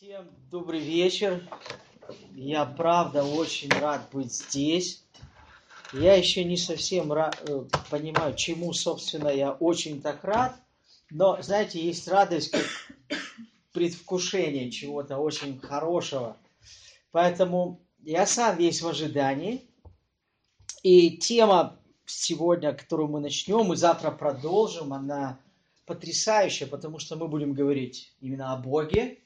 Всем добрый вечер. Я правда очень рад быть здесь. Я еще не совсем э, понимаю, чему, собственно, я очень так рад. Но, знаете, есть радость, как предвкушение чего-то очень хорошего. Поэтому я сам весь в ожидании. И тема сегодня, которую мы начнем, и завтра продолжим, она потрясающая, потому что мы будем говорить именно о Боге,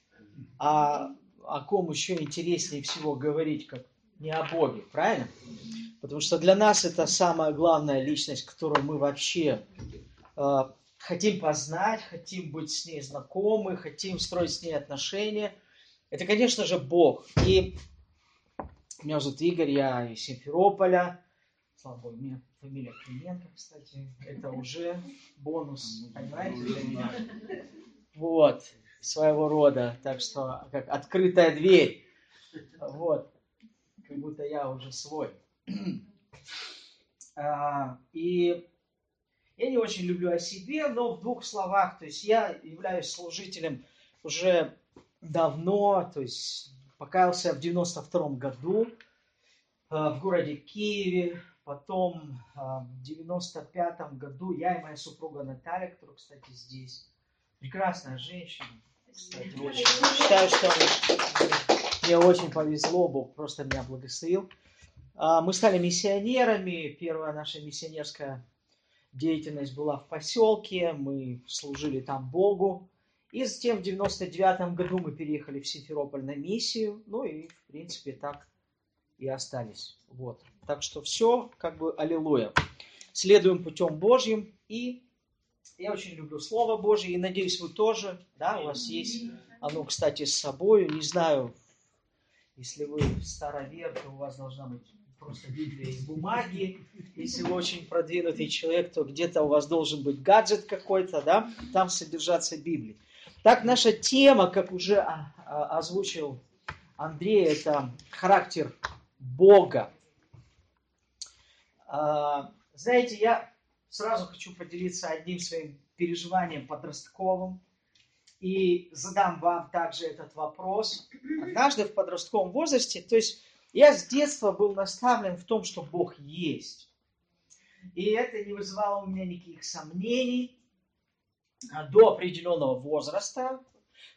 а о ком еще интереснее всего говорить, как не о Боге, правильно? Потому что для нас это самая главная личность, которую мы вообще э, хотим познать, хотим быть с ней знакомы, хотим строить с ней отношения. Это, конечно же, Бог. И меня зовут Игорь, я из Симферополя. Слава Богу, у меня фамилия Клименко, кстати. Это уже бонус, понимаете, для меня. Вот, своего рода. Так что, как открытая дверь. Вот, как будто я уже свой. А, И я не очень люблю о себе, но в двух словах, то есть я являюсь служителем уже давно, то есть покаялся в 92 году э, в городе Киеве, потом э, в 95 году я и моя супруга Наталья, которая, кстати, здесь, прекрасная женщина. Считаю, что мне очень повезло, Бог просто меня благословил. А, Мы стали миссионерами, первая наша миссионерская деятельность была в поселке, мы служили там Богу. И затем в 99 году мы переехали в Симферополь на миссию, ну и, в принципе, так и остались. Вот. Так что все, как бы, аллилуйя. Следуем путем Божьим, и я очень люблю Слово Божье, и надеюсь, вы тоже, да, у вас есть оно, кстати, с собой, не знаю, если вы старовер, то у вас должна быть просто Библия из бумаги. Если вы очень продвинутый человек, то где-то у вас должен быть гаджет какой-то, да, там содержаться Библии. Так, наша тема, как уже а, а, озвучил Андрей, это характер Бога. А, Знаете, я сразу хочу поделиться одним своим переживанием подростковым и задам вам также этот вопрос. Однажды в подростковом возрасте, то есть я с детства был наставлен в том, что Бог есть. И это не вызывало у меня никаких сомнений а, до определенного возраста.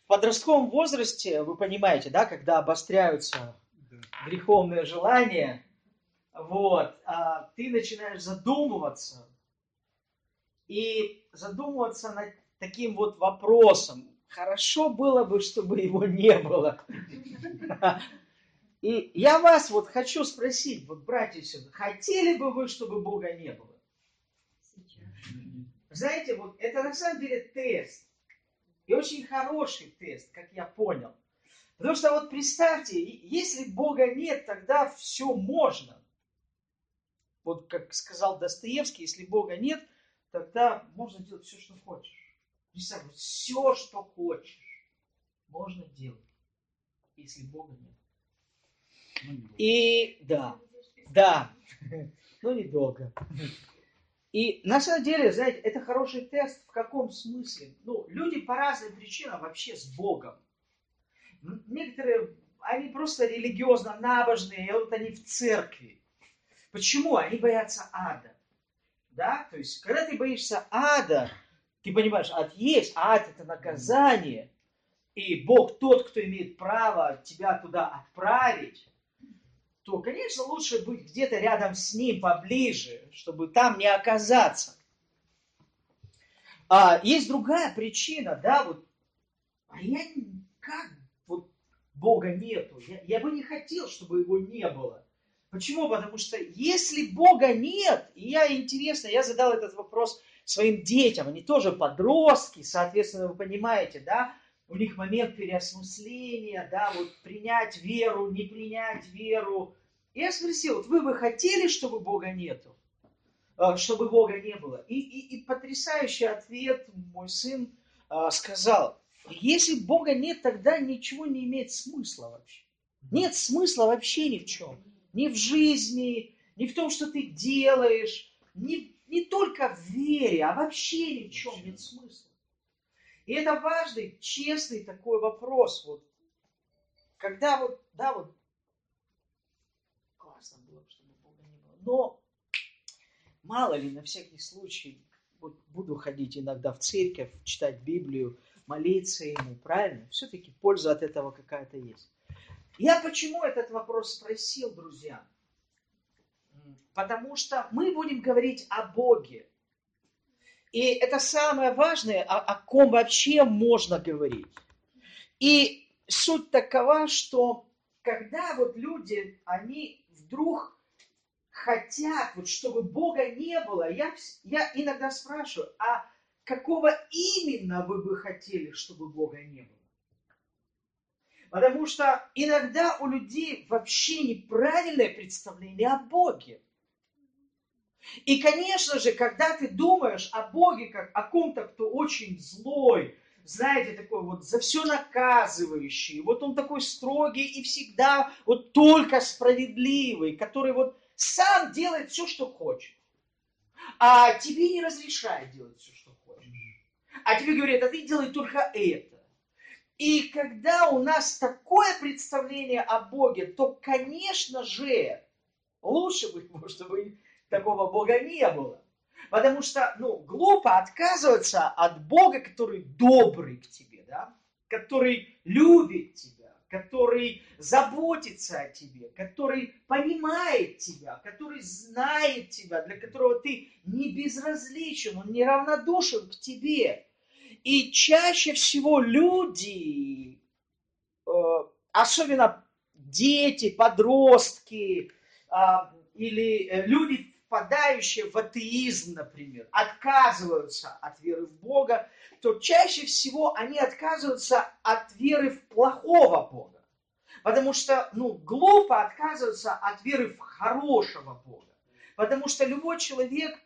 В подростковом возрасте, вы понимаете, да, когда обостряются греховные желания, вот, а, ты начинаешь задумываться и задумываться над таким вот вопросом. Хорошо было бы, чтобы его не было. И я вас вот хочу спросить, вот, братья сестры, хотели бы вы, чтобы Бога не было? Знаете, вот это на самом деле тест. И очень хороший тест, как я понял. Потому что вот представьте, если Бога нет, тогда все можно. Вот как сказал Достоевский, если Бога нет, тогда можно делать все, что хочешь. Представь, все, что хочешь, можно делать, если Бога нет. И да, да, но недолго. И на самом деле, знаете, это хороший тест в каком смысле? Ну, люди по разным причинам вообще с Богом. Некоторые, они просто религиозно набожные, и вот они в церкви. Почему? Они боятся ада. Да? То есть, когда ты боишься ада, ты понимаешь, ад есть, ад это наказание. И Бог тот, кто имеет право тебя туда отправить то, конечно, лучше быть где-то рядом с ним, поближе, чтобы там не оказаться. А есть другая причина, да, вот, а я как, вот Бога нету, я, я бы не хотел, чтобы его не было. Почему? Потому что если Бога нет, и я, интересно, я задал этот вопрос своим детям, они тоже подростки, соответственно, вы понимаете, да, у них момент переосмысления, да, вот принять веру, не принять веру. И я спросил, вот вы бы хотели, чтобы Бога нету? Чтобы Бога не было? И, и, и потрясающий ответ мой сын а, сказал, если Бога нет, тогда ничего не имеет смысла вообще. Нет смысла вообще ни в чем. Ни в жизни, ни в том, что ты делаешь, не, не только в вере, а вообще ни в чем нет смысла. И это важный, честный такой вопрос. Вот когда вот, да, вот, классно было бы, чтобы Бога не было. Но мало ли, на всякий случай, вот буду ходить иногда в церковь, читать Библию, молиться ему, правильно? Все-таки польза от этого какая-то есть. Я почему этот вопрос спросил, друзья? Потому что мы будем говорить о Боге. И это самое важное, о, о ком вообще можно говорить. И суть такова, что когда вот люди, они вдруг хотят, вот чтобы Бога не было, я, я иногда спрашиваю, а какого именно вы бы хотели, чтобы Бога не было? Потому что иногда у людей вообще неправильное представление о Боге. И, конечно же, когда ты думаешь о Боге как о ком-то, кто очень злой, знаете, такой вот за все наказывающий, вот он такой строгий и всегда вот только справедливый, который вот сам делает все, что хочет, а тебе не разрешает делать все, что хочешь. А тебе говорят, а ты делай только это. И когда у нас такое представление о Боге, то, конечно же, лучше бы, чтобы такого Бога не было. Потому что, ну, глупо отказываться от Бога, который добрый к тебе, да? Который любит тебя, который заботится о тебе, который понимает тебя, который знает тебя, для которого ты не безразличен, он неравнодушен к тебе. И чаще всего люди, э, особенно дети, подростки а, или э, люди, впадающие в атеизм, например, отказываются от веры в Бога, то чаще всего они отказываются от веры в плохого Бога. Потому что, ну, глупо отказываться от веры в хорошего Бога. Потому что любой человек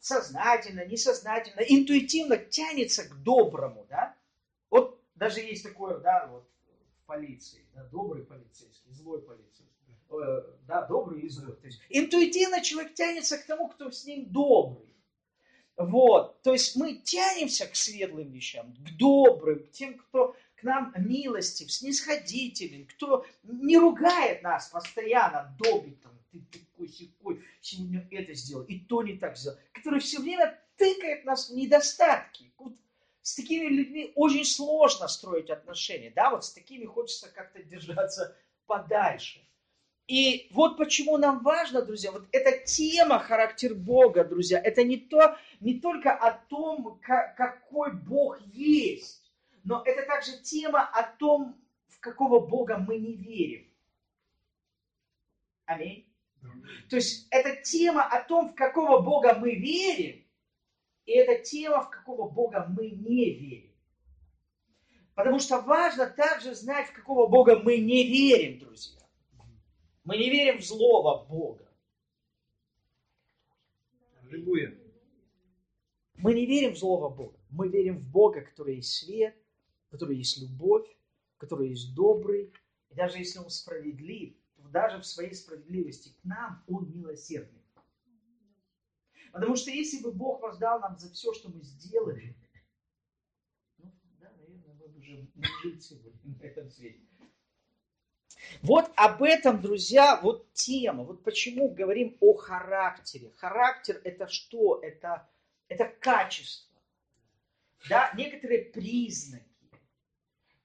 сознательно, несознательно, интуитивно тянется к доброму, да? Вот даже есть такое, да, вот в полиции, да, добрый полицейский, злой полицейский. Э, да, добрый и злой. То есть интуитивно человек тянется к тому, кто с ним добрый. Вот, то есть мы тянемся к светлым вещам, к добрым, к тем, кто к нам милостив, снисходителен, кто не ругает нас постоянно, добит там, ты такой секой, сегодня это сделал, и то не так сделал, который все время тыкает нас в недостатки. Вот с такими людьми очень сложно строить отношения, да, вот с такими хочется как-то держаться подальше. И вот почему нам важно, друзья, вот эта тема характер Бога, друзья, это не, то, не только о том, как, какой Бог есть, но это также тема о том, в какого Бога мы не верим. Аминь. То есть это тема о том, в какого Бога мы верим, и это тема, в какого Бога мы не верим. Потому что важно также знать, в какого Бога мы не верим, друзья. Мы не верим в злого Бога. Аллилуйя. Мы не верим в злого Бога. Мы верим в Бога, который есть свет, который есть любовь, который есть добрый. И даже если Он справедлив, даже в своей справедливости к нам Он милосердный. Потому что если бы Бог воздал нам за все, что мы сделали, ну, да, наверное, мы бы уже не жить сегодня на этом свете. Вот об этом, друзья, вот тема. Вот почему говорим о характере. Характер это что? Это, это качество. Да, некоторые признаки.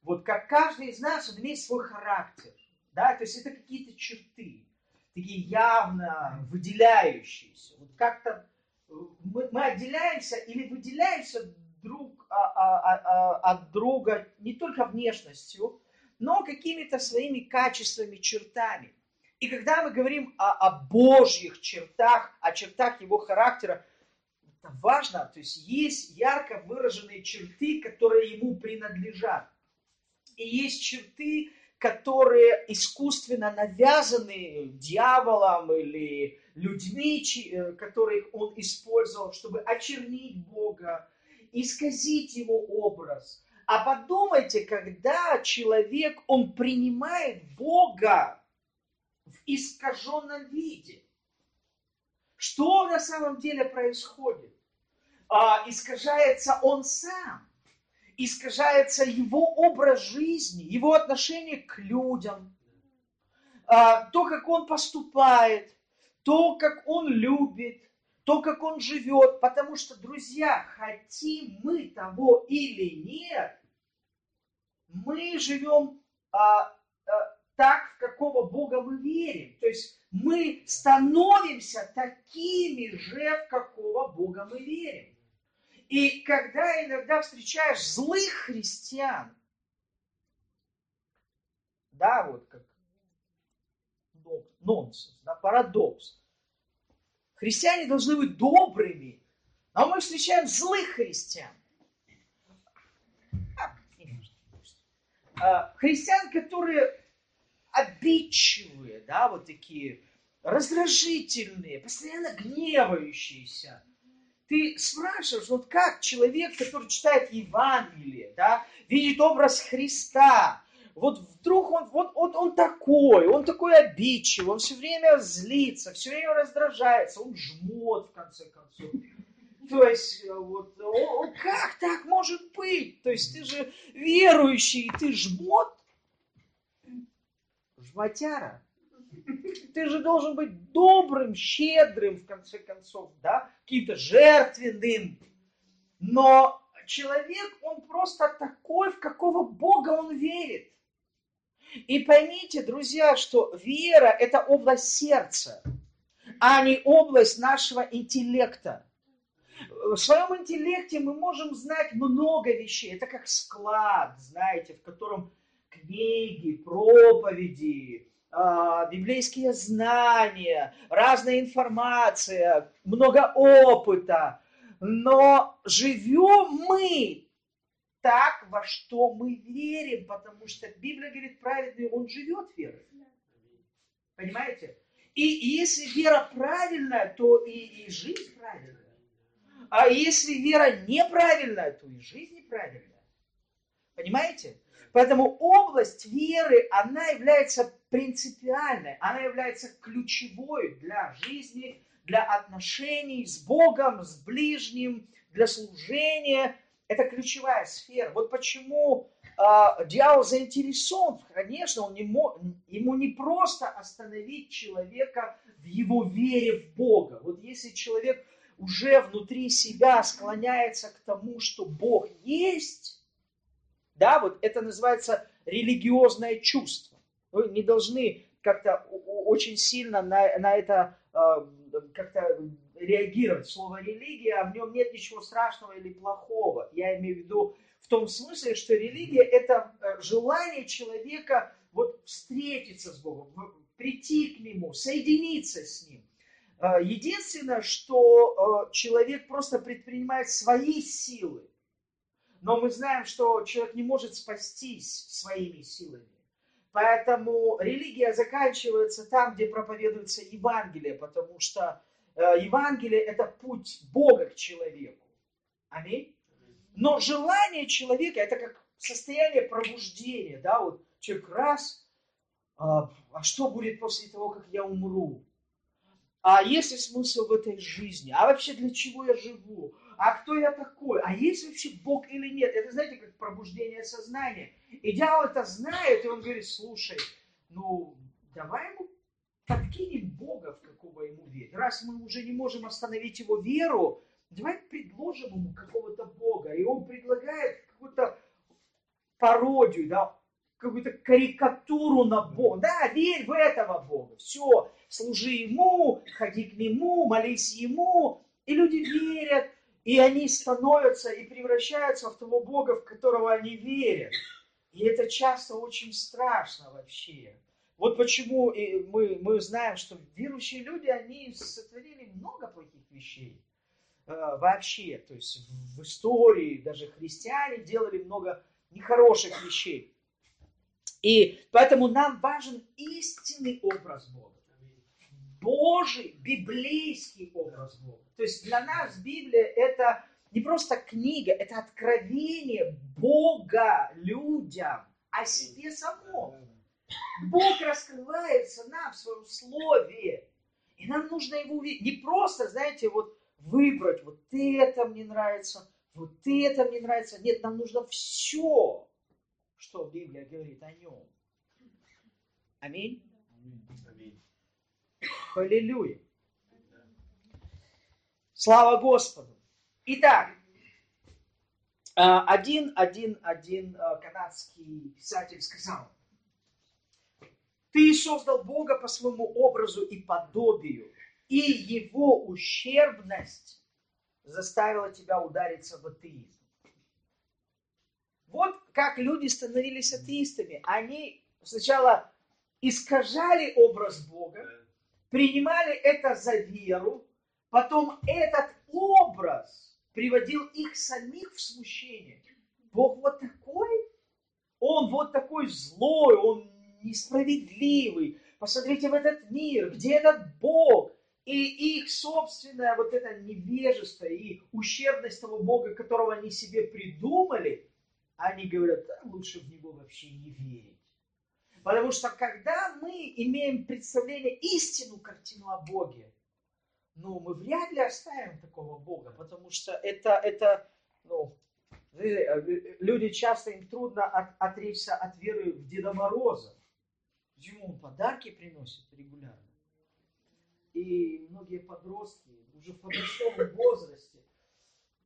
Вот как каждый из нас, он имеет свой характер. Да, то есть это какие-то черты, такие явно выделяющиеся. Вот как-то э, мы, мы отделяемся или выделяемся друг а, а, а, а, от друга не только внешностью, но какими-то своими качествами, чертами. И когда мы говорим о, о Божьих чертах, о чертах его характера, это важно, то есть есть ярко выраженные черты, которые ему принадлежат. И есть черты, которые искусственно навязаны дьяволом или людьми, э, которых он использовал, чтобы очернить Бога, исказить его образ – а подумайте, когда человек, он принимает Бога в искаженном виде, что на самом деле происходит? А, искажается он сам. Искажается его образ жизни, его отношение к людям, а, то, как он поступает, то, как он любит, то, как он живет. Потому что, друзья, хотим мы того или нет, мы живем а, а, так, в какого Бога мы верим. То есть мы становимся такими же, в какого Бога мы верим. И когда иногда встречаешь злых христиан, да, вот как нонсенс, да, парадокс. Христиане должны быть добрыми, а мы встречаем злых христиан. А, христиан, которые обидчивые, да, вот такие раздражительные, постоянно гневающиеся. Ты спрашиваешь, вот как человек, который читает Евангелие, да, видит образ Христа, вот вдруг он, вот, вот он такой, он такой обидчивый, он все время злится, все время раздражается, он жмот в конце концов. То есть, э, вот, он, как так может быть? То есть, ты же верующий, ты жмот? Жмотяра. Ты же должен быть добрым, щедрым, в конце концов, да, каким-то жертвенным. Но человек, он просто такой, в какого Бога он верит. И поймите, друзья, что вера – это область сердца, а не область нашего интеллекта. В своем интеллекте мы можем знать много вещей. Это как склад, знаете, в котором книги, проповеди, библейские знания, разная информация, много опыта. Но живем мы так, во что мы верим, потому что Библия говорит, праведный, он живет верой. Понимаете? И если вера правильная, то и, и жизнь правильная. А если вера неправильная, то и жизнь неправильная. Понимаете? Поэтому область веры, она является принципиальной, она является ключевой для жизни, для отношений с Богом, с ближним, для служения, это ключевая сфера. Вот почему э, дьявол заинтересован, конечно, он не мо, ему не просто остановить человека в его вере в Бога. Вот если человек уже внутри себя склоняется к тому, что Бог есть, да, вот это называется религиозное чувство. Вы не должны как-то очень сильно на, на это э, как-то реагировать. Слово религия, а в нем нет ничего страшного или плохого. Я имею в виду в том смысле, что религия – это э, желание человека вот встретиться с Богом, прийти к Нему, соединиться с Ним. Э, единственное, что человек просто предпринимает свои силы. Но мы знаем, что человек не может спастись своими силами. Поэтому религия заканчивается там, где проповедуется Евангелие, потому что Э, Евангелие – это путь Бога к человеку. Аминь. Но желание человека – это как состояние пробуждения. Да? Вот человек раз, а, а что будет после того, как я умру? А есть ли смысл в этой жизни? А вообще для чего я живу? А кто я такой? А есть вообще Бог или нет? Это, знаете, как пробуждение сознания. И дьявол это знает, и он говорит, слушай, ну, давай ему подкинем Бога, в какого ему верить. Раз мы уже не можем остановить его веру, давай предложим ему какого-то Бога. И он предлагает какую-то пародию, да, какую-то карикатуру на Бога. Да, верь в этого Бога. Все, служи Ему, ходи к Нему, молись Ему. И люди верят, и они становятся и превращаются в того Бога, в которого они верят. И это часто очень страшно вообще. Вот почему мы, мы знаем, что верующие люди, они сотворили много плохих вещей э, вообще. То есть в истории даже христиане делали много нехороших вещей. И поэтому нам важен истинный образ Бога. Божий, библейский образ Бога. То есть для нас Библия это не просто книга, это откровение Бога людям о себе самом. Бог раскрывается нам в своем слове. И нам нужно его увидеть. Не просто, знаете, вот выбрать, вот это мне нравится вот это мне нравится. Нет, нам нужно все, что Библия говорит о нем. Аминь. Аллилуйя. Слава Господу. Итак, а, один, один, один а, канадский писатель сказал, ты создал Бога по своему образу и подобию, и его ущербность заставила тебя удариться в атеизм. Вот как люди становились атеистами. Они сначала искажали образ Бога, принимали это за веру, потом этот образ приводил их самих в смущение. Бог вот такой, он вот такой злой, он несправедливый. Посмотрите в этот мир, где этот Бог? И их собственное вот это невежество и ущербность того Бога, которого они себе придумали, они говорят, да, лучше в него вообще не верить. Потому что когда мы имеем представление, истину картину о Боге, ну, мы вряд ли оставим такого Бога, потому что это, это ну, люди часто, им трудно от, отречься от веры в Деда Мороза. Ему он подарки приносит регулярно. И многие подростки уже в подростковом возрасте,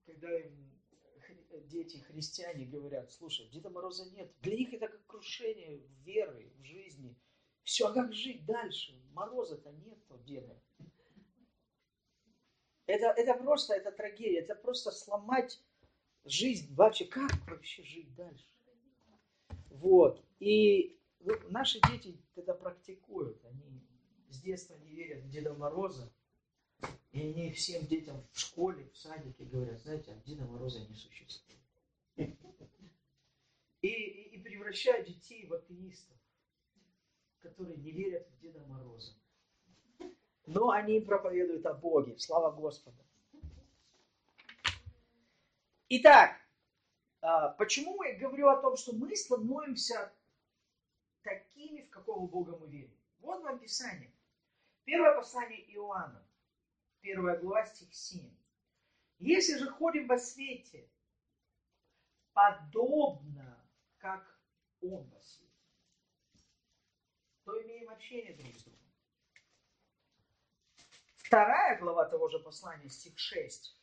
когда им дети христиане говорят, слушай, Деда Мороза нет. Для них это как крушение веры в жизни. Все, а как жить дальше? Мороза-то нет, то деда. Это, это просто, это трагедия, это просто сломать жизнь вообще. Как вообще жить дальше? Вот. И ну, наши дети это практикуют. Они с детства не верят в Деда Мороза. И они всем детям в школе, в садике говорят, знаете, а Деда Мороза не существует. И, и, и превращают детей в атеистов, которые не верят в Деда Мороза. Но они проповедуют о Боге. Слава Господу. Итак, а, почему я говорю о том, что мы становимся такими, в какого Бога мы верим? Вот вам Писание. Первое послание Иоанна, первая глава, стих 7. Если же ходим во свете, подобно, как Он во свете, то имеем общение друг с другом. Вторая глава того же послания, стих 6.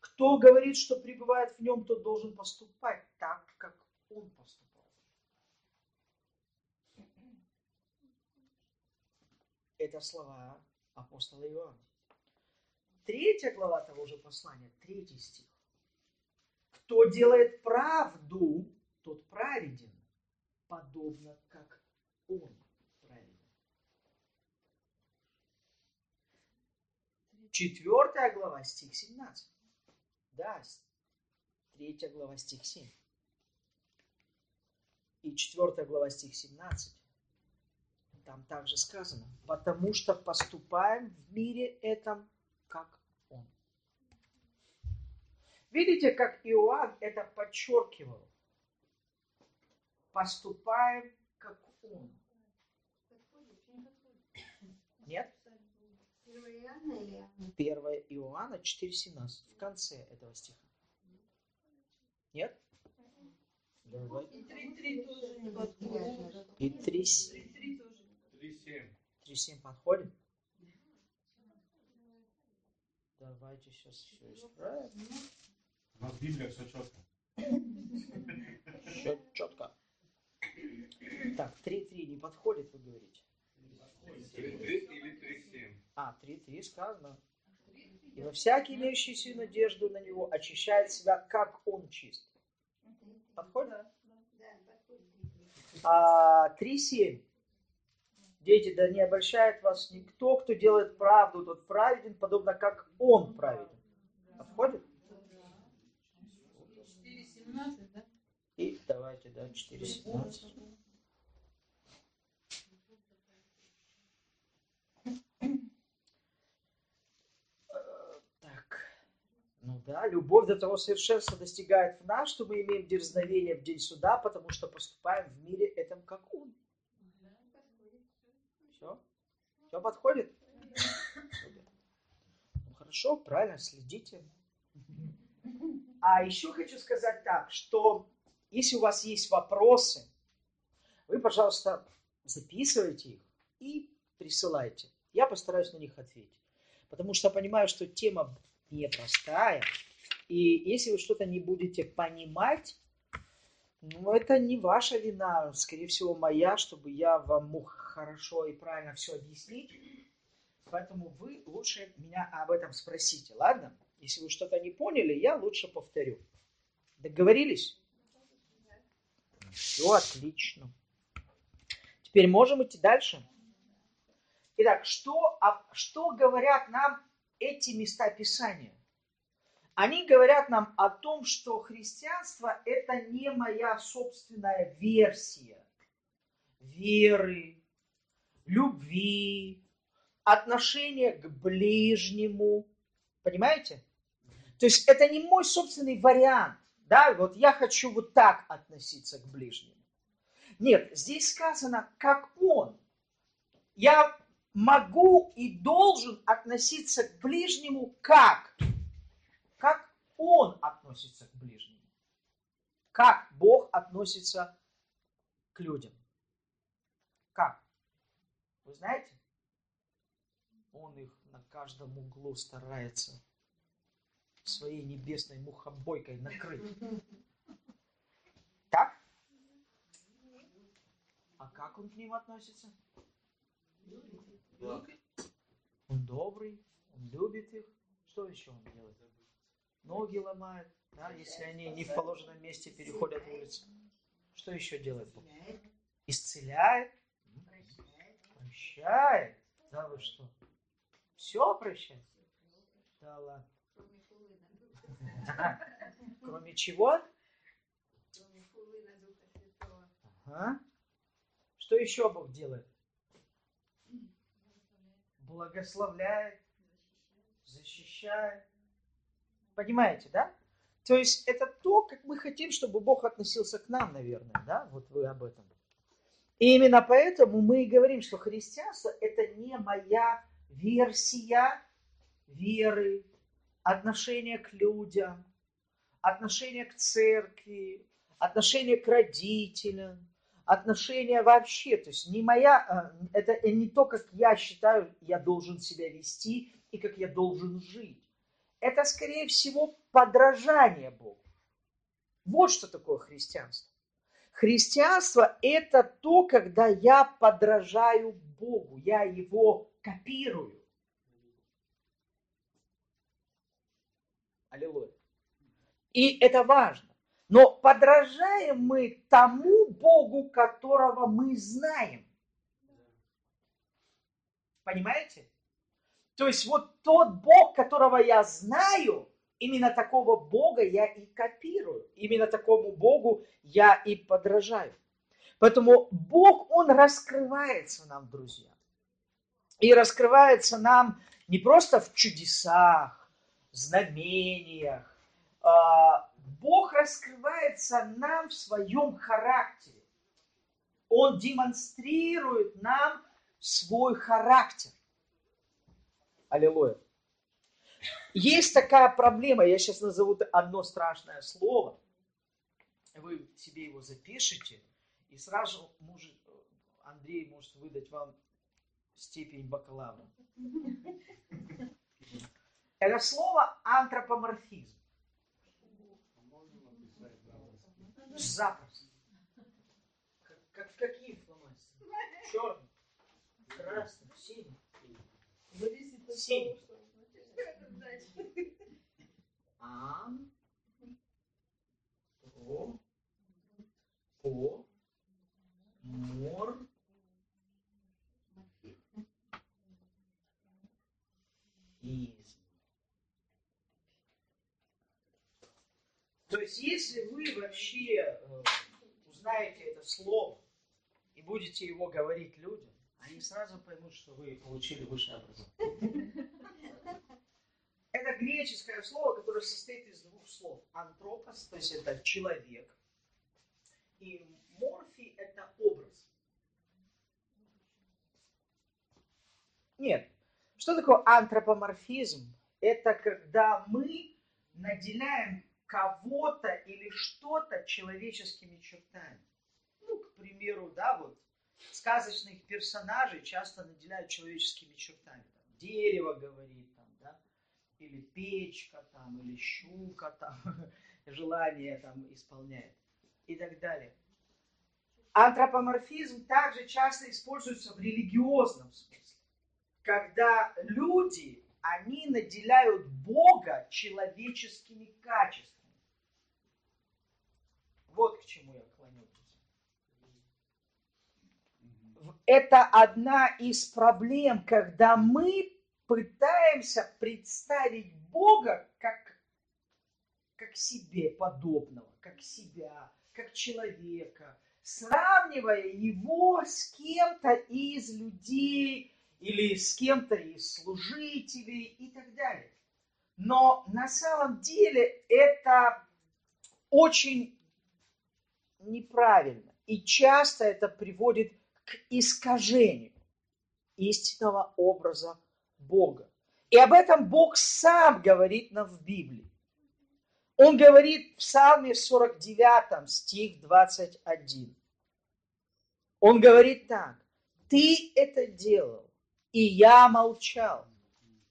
Кто говорит, что пребывает в нем, тот должен поступать так, как он поступал. Это слова апостола Иоанна. Третья глава того же послания, третий стих. Кто делает правду, тот праведен, подобно как он праведен. Четвертая глава, стих 17. Да, третья глава, стих 7. И четвертая глава, стих 17. Там также сказано, потому что поступаем в мире этом, как Он. Видите, как Иоанн это подчеркивал? Поступаем, как Он. Нет? 1 Иоанна 4,17. В конце этого стиха. Нет? Давай. И 3.3 тоже не подходит. И 3.7 подходит? Давайте сейчас все исправим. У нас Библия все четко. Все четко. Так, 3.3 не подходит, вы говорите? 3.3 или 3.7? А, 3.3 сказано. И во всякий имеющий надежду на него очищает себя, как он чист. Подходит? А, 3.7. Дети, да не обольщает вас никто, кто делает правду, тот праведен, подобно как он праведен. Подходит? И давайте, да, 4.17. Ну да, любовь до того совершенства достигает в нас, что мы имеем дерзновение в день суда, потому что поступаем в мире этом, как Он. Все? Все подходит? Ну хорошо, правильно, следите. А еще хочу сказать так, что если у вас есть вопросы, вы, пожалуйста, записывайте их и присылайте. Я постараюсь на них ответить. Потому что понимаю, что тема непростая. И если вы что-то не будете понимать, ну, это не ваша вина, скорее всего, моя, чтобы я вам мог хорошо и правильно все объяснить. Поэтому вы лучше меня об этом спросите, ладно? Если вы что-то не поняли, я лучше повторю. Договорились? Все отлично. Теперь можем идти дальше. Итак, что, а, что говорят нам эти места Писания? Они говорят нам о том, что христианство – это не моя собственная версия веры, любви, отношения к ближнему. Понимаете? То есть это не мой собственный вариант. Да, вот я хочу вот так относиться к ближнему. Нет, здесь сказано, как он. Я могу и должен относиться к ближнему как? Как он относится к ближнему. Как Бог относится к людям. Вы знаете? Он их на каждом углу старается своей небесной мухобойкой накрыть. Так? А как он к ним относится? Он добрый, он любит их. Что еще он делает? Ноги ломает, да, если они не в положенном месте переходят улицу. Что еще делает Бог? Исцеляет, прощает. Да вы что? Все прощает? Да ладно. Кроме чего? Ага. Что еще Бог делает? Благословляет, защищает. Понимаете, да? То есть это то, как мы хотим, чтобы Бог относился к нам, наверное, да? Вот вы об этом. И именно поэтому мы и говорим, что христианство это не моя версия веры, отношение к людям, отношение к церкви, отношение к родителям, отношение вообще, то есть не моя, э, это не то, как я считаю, я должен себя вести и как я должен жить. Это, скорее всего, подражание Богу. Вот что такое христианство. Христианство – это то, когда я подражаю Богу, я его копирую. Аллилуйя. И это важно. Но подражаем мы тому Богу, которого мы знаем. Понимаете? То есть вот тот Бог, которого я знаю, именно такого Бога я и копирую. Именно такому Богу я и подражаю. Поэтому Бог, Он раскрывается нам, друзья. И раскрывается нам не просто в чудесах, знамениях. А, Бог раскрывается нам в своем характере. Он демонстрирует нам свой характер. Аллилуйя. Есть такая проблема, я сейчас назову одно страшное слово. Вы себе его запишите, и сразу может, Андрей может выдать вам степень бакалавра. Это слово антропоморфизм. Запросто. Как, как в какие фломастеры? Черный, красный, синий. Синий. Ан. Тро. По. Мор. Изм. То есть, если вы вообще э, узнаете это слово и будете его говорить людям, они сразу поймут, что вы получили высшее образование. Греческое слово, которое состоит из двух слов. Антропос, то есть это человек, и морфи – это образ. Нет. Что такое антропоморфизм? Это когда мы наделяем кого-то или что-то человеческими чертами. Ну, к примеру, да, вот сказочных персонажей часто наделяют человеческими чертами. Там, дерево говорит, или печка, там, или щука, там, желание там исполняет и так далее. Антропоморфизм также часто используется в религиозном смысле, когда люди, они наделяют Бога человеческими качествами. Вот к чему я клоню. Это одна из проблем, когда мы пытаемся представить Бога как, как себе подобного, как себя, как человека, сравнивая его с кем-то из людей или с кем-то из служителей и так далее. Но на самом деле это очень неправильно. И часто это приводит к искажению истинного образа Бога. И об этом Бог сам говорит нам в Библии. Он говорит в Псалме 49, стих 21. Он говорит так. Ты это делал, и я молчал.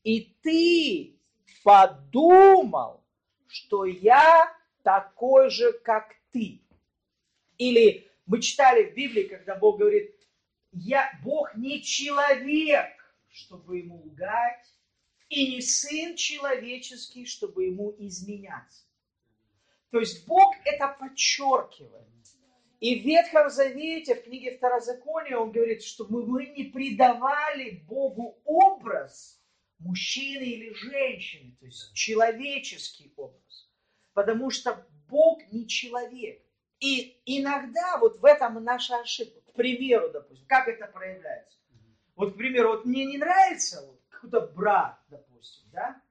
И ты подумал, что я такой же, как ты. Или мы читали в Библии, когда Бог говорит, я, Бог не человек, чтобы ему лгать, и не сын человеческий, чтобы ему изменяться. То есть Бог это подчеркивает. И в Ветхом Завете, в книге Второзакония, он говорит, что мы не придавали Богу образ мужчины или женщины, то есть человеческий образ. Потому что Бог не человек. И иногда вот в этом наша ошибка. К примеру, допустим, как это проявляется? Вот, к примеру, вот мне не нравится вот, какой-то брат, допустим, да?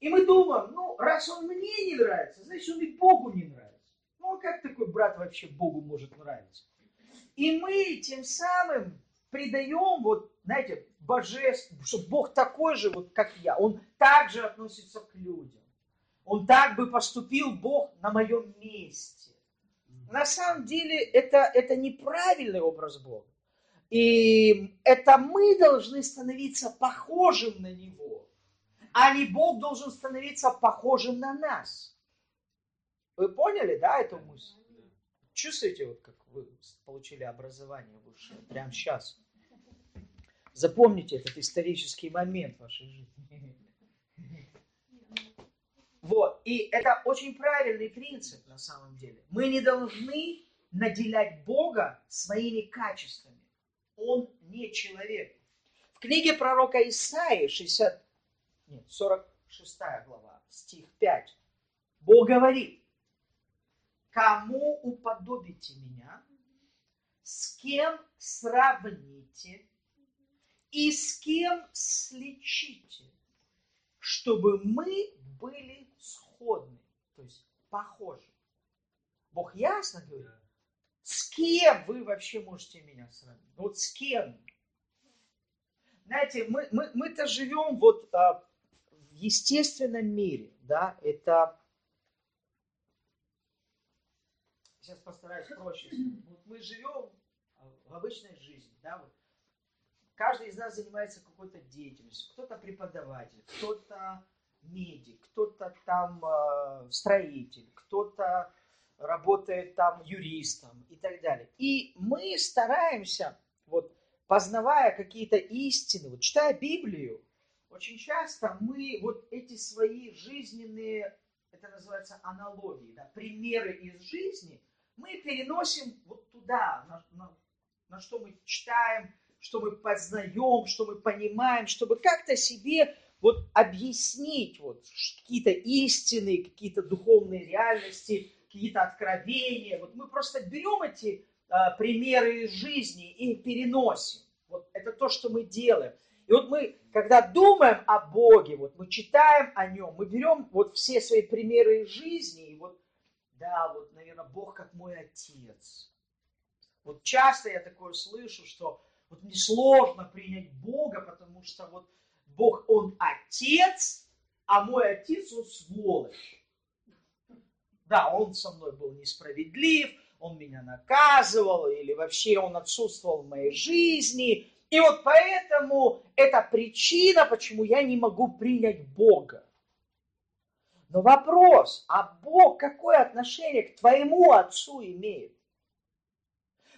И мы думаем, ну, раз он мне не нравится, значит, он и Богу не нравится. Ну, а как такой брат вообще Богу может нравиться? И мы тем самым придаем, вот, знаете, божество, что Бог такой же, вот как я. Он также относится к людям. Он так бы поступил Бог на моем месте. На самом деле это, это неправильный образ Бога. И это мы должны становиться похожим на Него а не Бог должен становиться похожим на нас. Вы поняли, да, эту мысль? Чувствуете, вот как вы получили образование высшее, прямо сейчас? Запомните этот исторический момент в вашей жизни. Вот, и это очень правильный принцип на самом деле. Мы не должны наделять Бога своими качествами. Он не человек. В книге пророка Исаии, 60, нет, 46 глава, стих 5. Бог говорит, кому уподобите меня, с кем сравните и с кем слечите, чтобы мы были сходны, то есть похожи. Бог ясно говорит, с кем вы вообще можете меня сравнить? Вот с кем? Знаете, мы, мы, мы-то живем вот а, естественном мире, да, это... Сейчас постараюсь проще. Вот мы живем в обычной жизни, да, вот. Каждый из нас занимается какой-то деятельностью. Кто-то преподаватель, кто-то медик, кто-то там э, строитель, кто-то работает там юристом и так далее. И мы стараемся, вот, познавая какие-то истины, вот, читая Библию, очень часто мы вот эти свои жизненные, это называется аналогии, да, примеры из жизни, мы переносим вот туда, на, на, на что мы читаем, что мы познаем, что мы понимаем, чтобы как-то себе вот объяснить вот какие-то истины, какие-то духовные реальности, какие-то откровения. Вот мы просто берем эти а, примеры из жизни и переносим. Вот это то, что мы делаем. И вот мы, когда думаем о Боге, вот мы читаем о Нем, мы берем вот все свои примеры из жизни, и вот, да, вот, наверное, Бог как мой отец. Вот часто я такое слышу, что вот мне сложно принять Бога, потому что вот Бог, Он отец, а мой отец, он сволочь. Да, он со мной был несправедлив, он меня наказывал, или вообще он отсутствовал в моей жизни. И вот поэтому это причина, почему я не могу принять Бога. Но вопрос, а Бог какое отношение к твоему отцу имеет?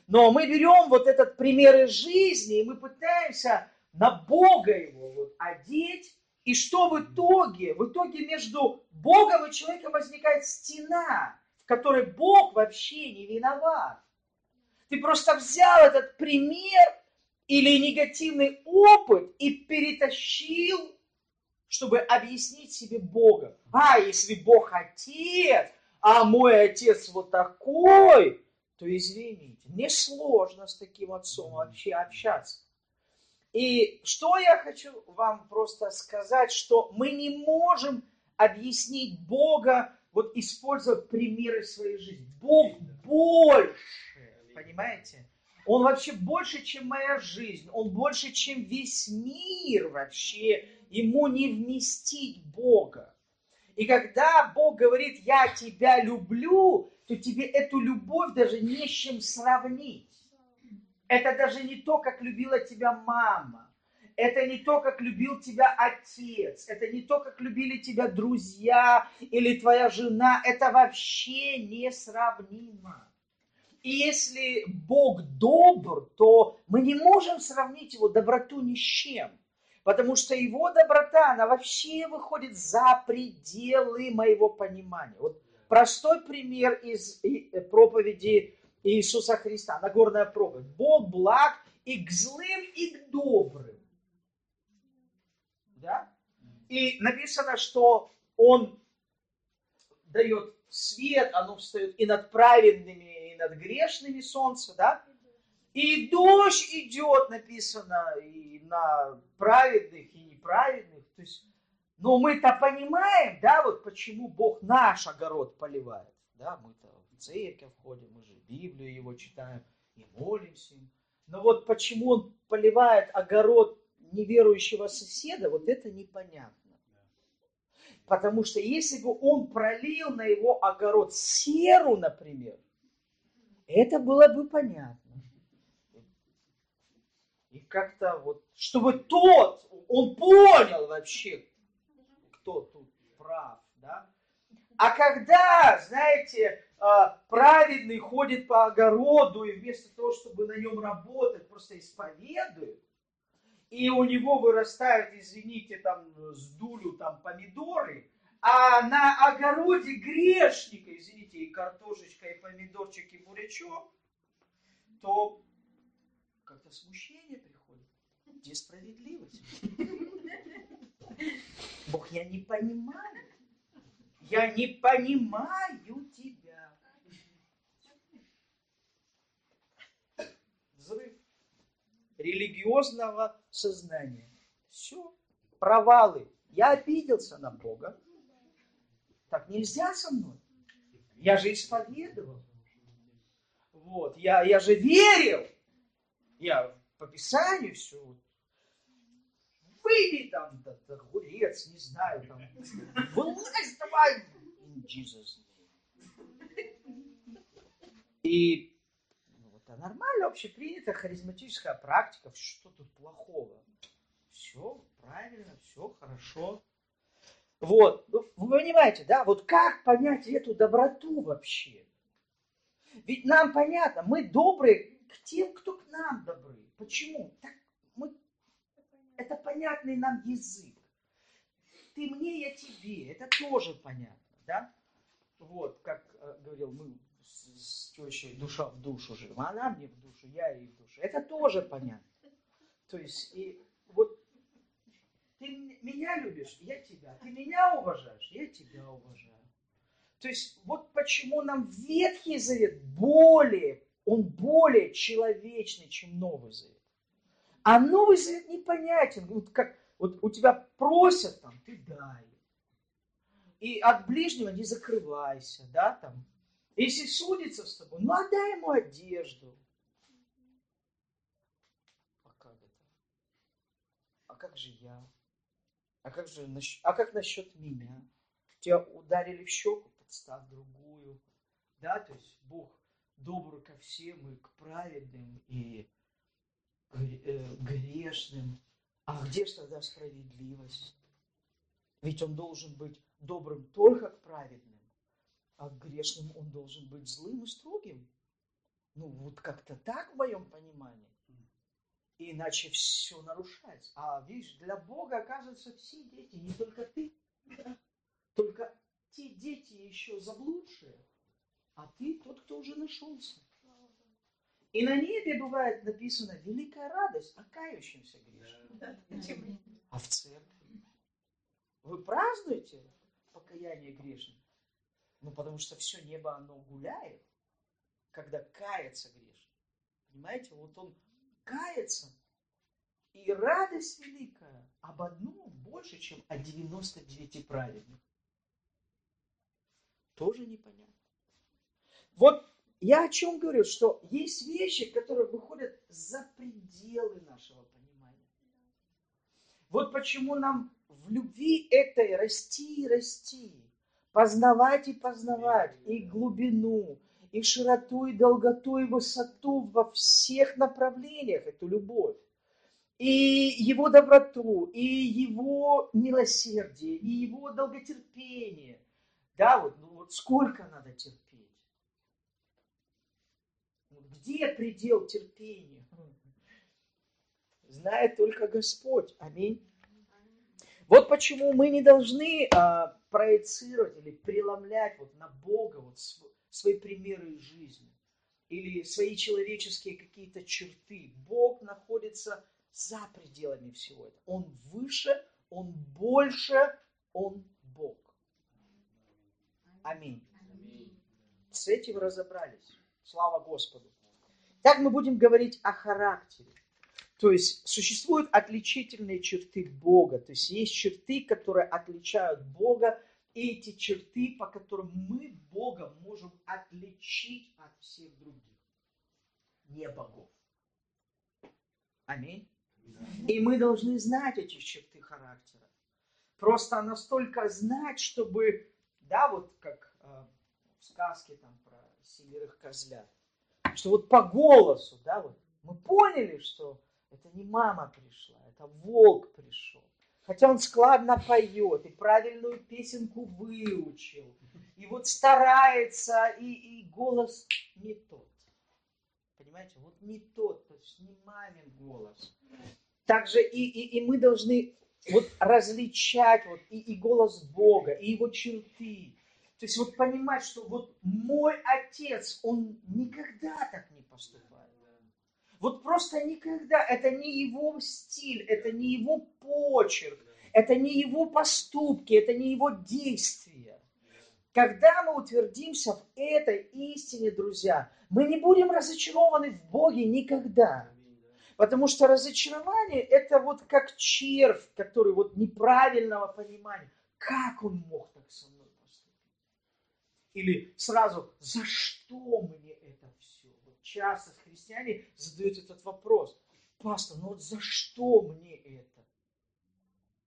Но мы берем вот этот пример из жизни, и мы пытаемся на Бога его вот одеть, и что в итоге? В итоге между Богом и человеком возникает стена, в которой Бог вообще не виноват. Ты просто взял этот пример или негативный опыт и перетащил, чтобы объяснить себе Бога. А, если Бог отец, а мой отец вот такой, то извините, мне сложно с таким отцом вообще общаться. И что я хочу вам просто сказать, что мы не можем объяснить Бога, вот используя примеры своей жизни. Бог больше, понимаете? Он вообще больше, чем моя жизнь. Он больше, чем весь мир вообще. Ему не вместить Бога. И когда Бог говорит, я тебя люблю, то тебе эту любовь даже не с чем сравнить. Это даже не то, как любила тебя мама. Это не то, как любил тебя отец. Это не то, как любили тебя друзья или твоя жена. Это вообще несравнимо. И если Бог добр, то мы не можем сравнить его доброту ни с чем. Потому что его доброта, она вообще выходит за пределы моего понимания. Вот простой пример из проповеди Иисуса Христа, Нагорная проповедь. Бог благ и к злым, и к добрым. Да? И написано, что Он дает свет, оно встает и над праведными, и над грешными солнце, да? И дождь идет, написано, и на праведных, и неправедных. То есть, но мы-то понимаем, да, вот почему Бог наш огород поливает. Да, мы-то церковь ходим, мы же Библию его читаем и молимся. Но вот почему он поливает огород неверующего соседа, вот это непонятно. Потому что если бы он пролил на его огород серу, например, это было бы понятно. И как-то вот, чтобы тот, он понял вообще, кто тут прав, да? А когда, знаете, праведный ходит по огороду и вместо того, чтобы на нем работать, просто исповедует, и у него вырастают, извините, там с дулю там помидоры, а на огороде грешника, извините, и картошечка, и помидорчик, и бурячок, то как-то смущение приходит. Где справедливость? Бог, я не понимаю. Я не понимаю тебя. Религиозного сознания. Все. Провалы. Я обиделся на Бога. Так нельзя со мной. Я же исповедовал. Вот. Я, я же верил. Я по Писанию все. Выйди там, да, огурец, не знаю, там. Вылазь давай. In Jesus И ну, это нормально, общепринятая харизматическая практика. Что тут плохого? Все правильно, все хорошо. Вот, ну, вы понимаете, да, вот как понять эту доброту вообще? Ведь нам понятно, мы добрые к тем, кто к нам добры. Почему? Так мы, это понятный нам язык. Ты мне, я тебе. Это тоже понятно, да? Вот, как э, говорил, мы с, с тещей душа в душу живем. Она мне в душу, я ей в душу. Это тоже понятно. То есть, и вот ты меня любишь, я тебя. Ты меня уважаешь, я тебя уважаю. То есть вот почему нам Ветхий Завет более, он более человечный, чем Новый Завет. А Новый Завет непонятен. Вот как вот у тебя просят там, ты дай. И от ближнего не закрывайся, да, там. Если судится с тобой, ну отдай ему одежду. А как это? А как же я? А как же, а как насчет меня? Тебя ударили в щеку? подстав другую. Да, то есть Бог добр ко всем и к праведным, и э, грешным. А где же тогда справедливость? Ведь он должен быть добрым только к праведным, а к грешным он должен быть злым и строгим. Ну, вот как-то так в моем понимании. Иначе все нарушается. А видишь, для Бога, оказывается, все дети, не только ты. Только те дети еще заблудшие, а ты тот, кто уже нашелся. И на небе бывает написано великая радость о кающемся грешном. А в церкви? Вы празднуете покаяние грешных? Ну, потому что все небо, оно гуляет, когда кается грешник. Понимаете, вот он кается, и радость великая об одном больше, чем о 99 праведных. Тоже непонятно. Вот я о чем говорю, что есть вещи, которые выходят за пределы нашего понимания. Вот почему нам в любви этой расти и расти, познавать и познавать и глубину, и широту, и долготу, и высоту во всех направлениях эту любовь. И его доброту, и его милосердие, и его долготерпение. Да, вот, ну вот сколько надо терпеть где предел терпения? Знает только Господь. Аминь. Вот почему мы не должны а, проецировать или преломлять вот на Бога вот свои примеры из жизни или свои человеческие какие-то черты. Бог находится за пределами всего этого. Он выше, Он больше, Он Бог. Аминь. С этим разобрались. Слава Господу. Так мы будем говорить о характере. То есть существуют отличительные черты Бога. То есть есть черты, которые отличают Бога. И эти черты, по которым мы Бога можем отличить от всех других. Не богов. Аминь. И мы должны знать эти черты характера. Просто настолько знать, чтобы, да, вот как э, в сказке там про семерых козлят, что вот по голосу, да, вот мы поняли, что это не мама пришла, это волк пришел. Хотя он складно поет и правильную песенку выучил. И вот старается, и, и голос не тот. Понимаете, вот не тот, то есть не мамин голос. Также и, и, и мы должны вот различать вот и, и голос Бога, и его черты, то есть вот понимать, что вот мой отец, он никогда так не поступает. Вот просто никогда. Это не его стиль, это не его почерк, это не его поступки, это не его действия. Когда мы утвердимся в этой истине, друзья, мы не будем разочарованы в Боге никогда. Потому что разочарование это вот как червь, который вот неправильного понимания. Как он мог так со мной? Или сразу, за что мне это часто христиане задают этот вопрос. Пастор, ну вот за что мне это?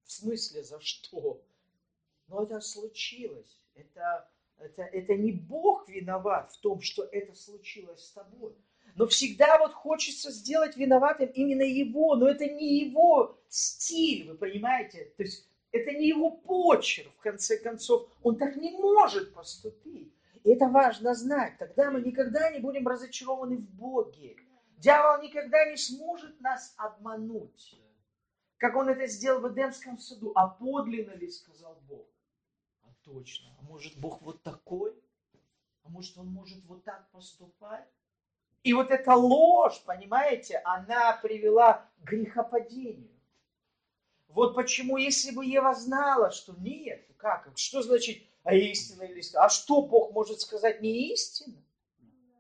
В смысле, за что? Но это случилось. Это, это, это не Бог виноват в том, что это случилось с тобой. Но всегда вот хочется сделать виноватым именно его, но это не его стиль, вы понимаете? То есть это не его почерк, в конце концов. Он так не может поступить. И это важно знать. Тогда мы никогда не будем разочарованы в Боге. Дьявол никогда не сможет нас обмануть. Как он это сделал в Эдемском саду. А подлинно ли, сказал Бог? А точно. А может Бог вот такой? А может он может вот так поступать? И вот эта ложь, понимаете, она привела к грехопадению. Вот почему, если бы Ева знала, что нет, как, что значит, а истина или А что Бог может сказать не истина?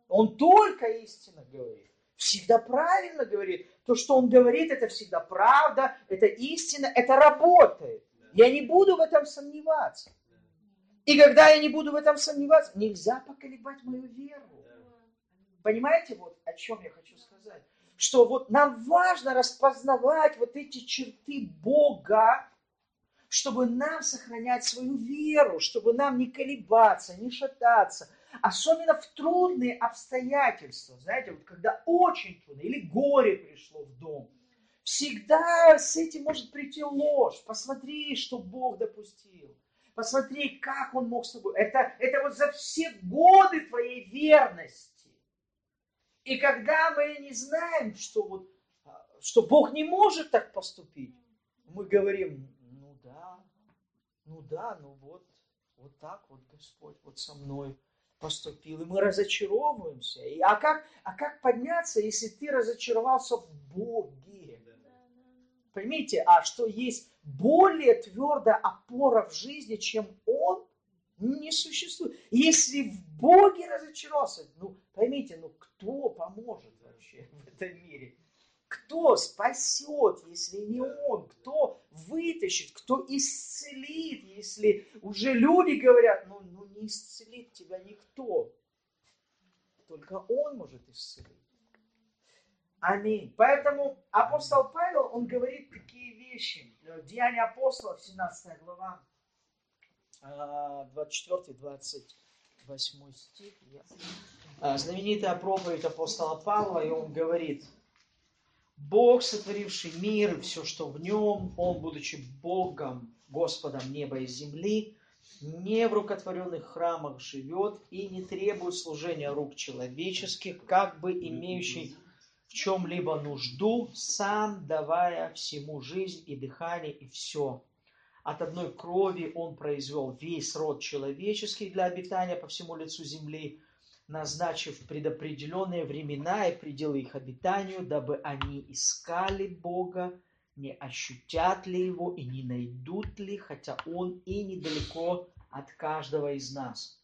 Он только истина говорит. Всегда правильно говорит. То, что он говорит, это всегда правда, это истина, это работает. Я не буду в этом сомневаться. И когда я не буду в этом сомневаться, нельзя поколебать мою веру. Понимаете, вот о чем я хочу сказать? что вот нам важно распознавать вот эти черты Бога, чтобы нам сохранять свою веру, чтобы нам не колебаться, не шататься, особенно в трудные обстоятельства, знаете, вот когда очень трудно, или горе пришло в дом, всегда с этим может прийти ложь. Посмотри, что Бог допустил. Посмотри, как Он мог с тобой. Это, это вот за все годы твоей верности. И когда мы не знаем, что, вот, что Бог не может так поступить, мы говорим, ну да, ну вот, вот так вот Господь вот со мной поступил, и мы разочаровываемся. И, а, как, а как подняться, если ты разочаровался в Боге? Поймите, а что есть более твердая опора в жизни, чем Он, не существует. Если в Боге разочаровался, ну, поймите, ну, кто поможет вообще в этом мире? Кто спасет, если не Он? Кто вытащит? Кто исцелит, если уже люди говорят, ну, ну не исцелит тебя никто. Только Он может исцелить. Аминь. Поэтому апостол Павел, он говорит такие вещи. Деяния апостолов, 17 глава, 24-28 а, стих. А, знаменитая проповедь апостола Павла, и он говорит, Бог, сотворивший мир и все, что в нем, Он, будучи Богом, Господом неба и земли, не в рукотворенных храмах живет и не требует служения рук человеческих, как бы имеющий в чем-либо нужду, сам давая всему жизнь и дыхание и все. От одной крови он произвел весь род человеческий для обитания по всему лицу земли, назначив предопределенные времена и пределы их обитанию, дабы они искали Бога, не ощутят ли Его и не найдут ли, хотя Он и недалеко от каждого из нас.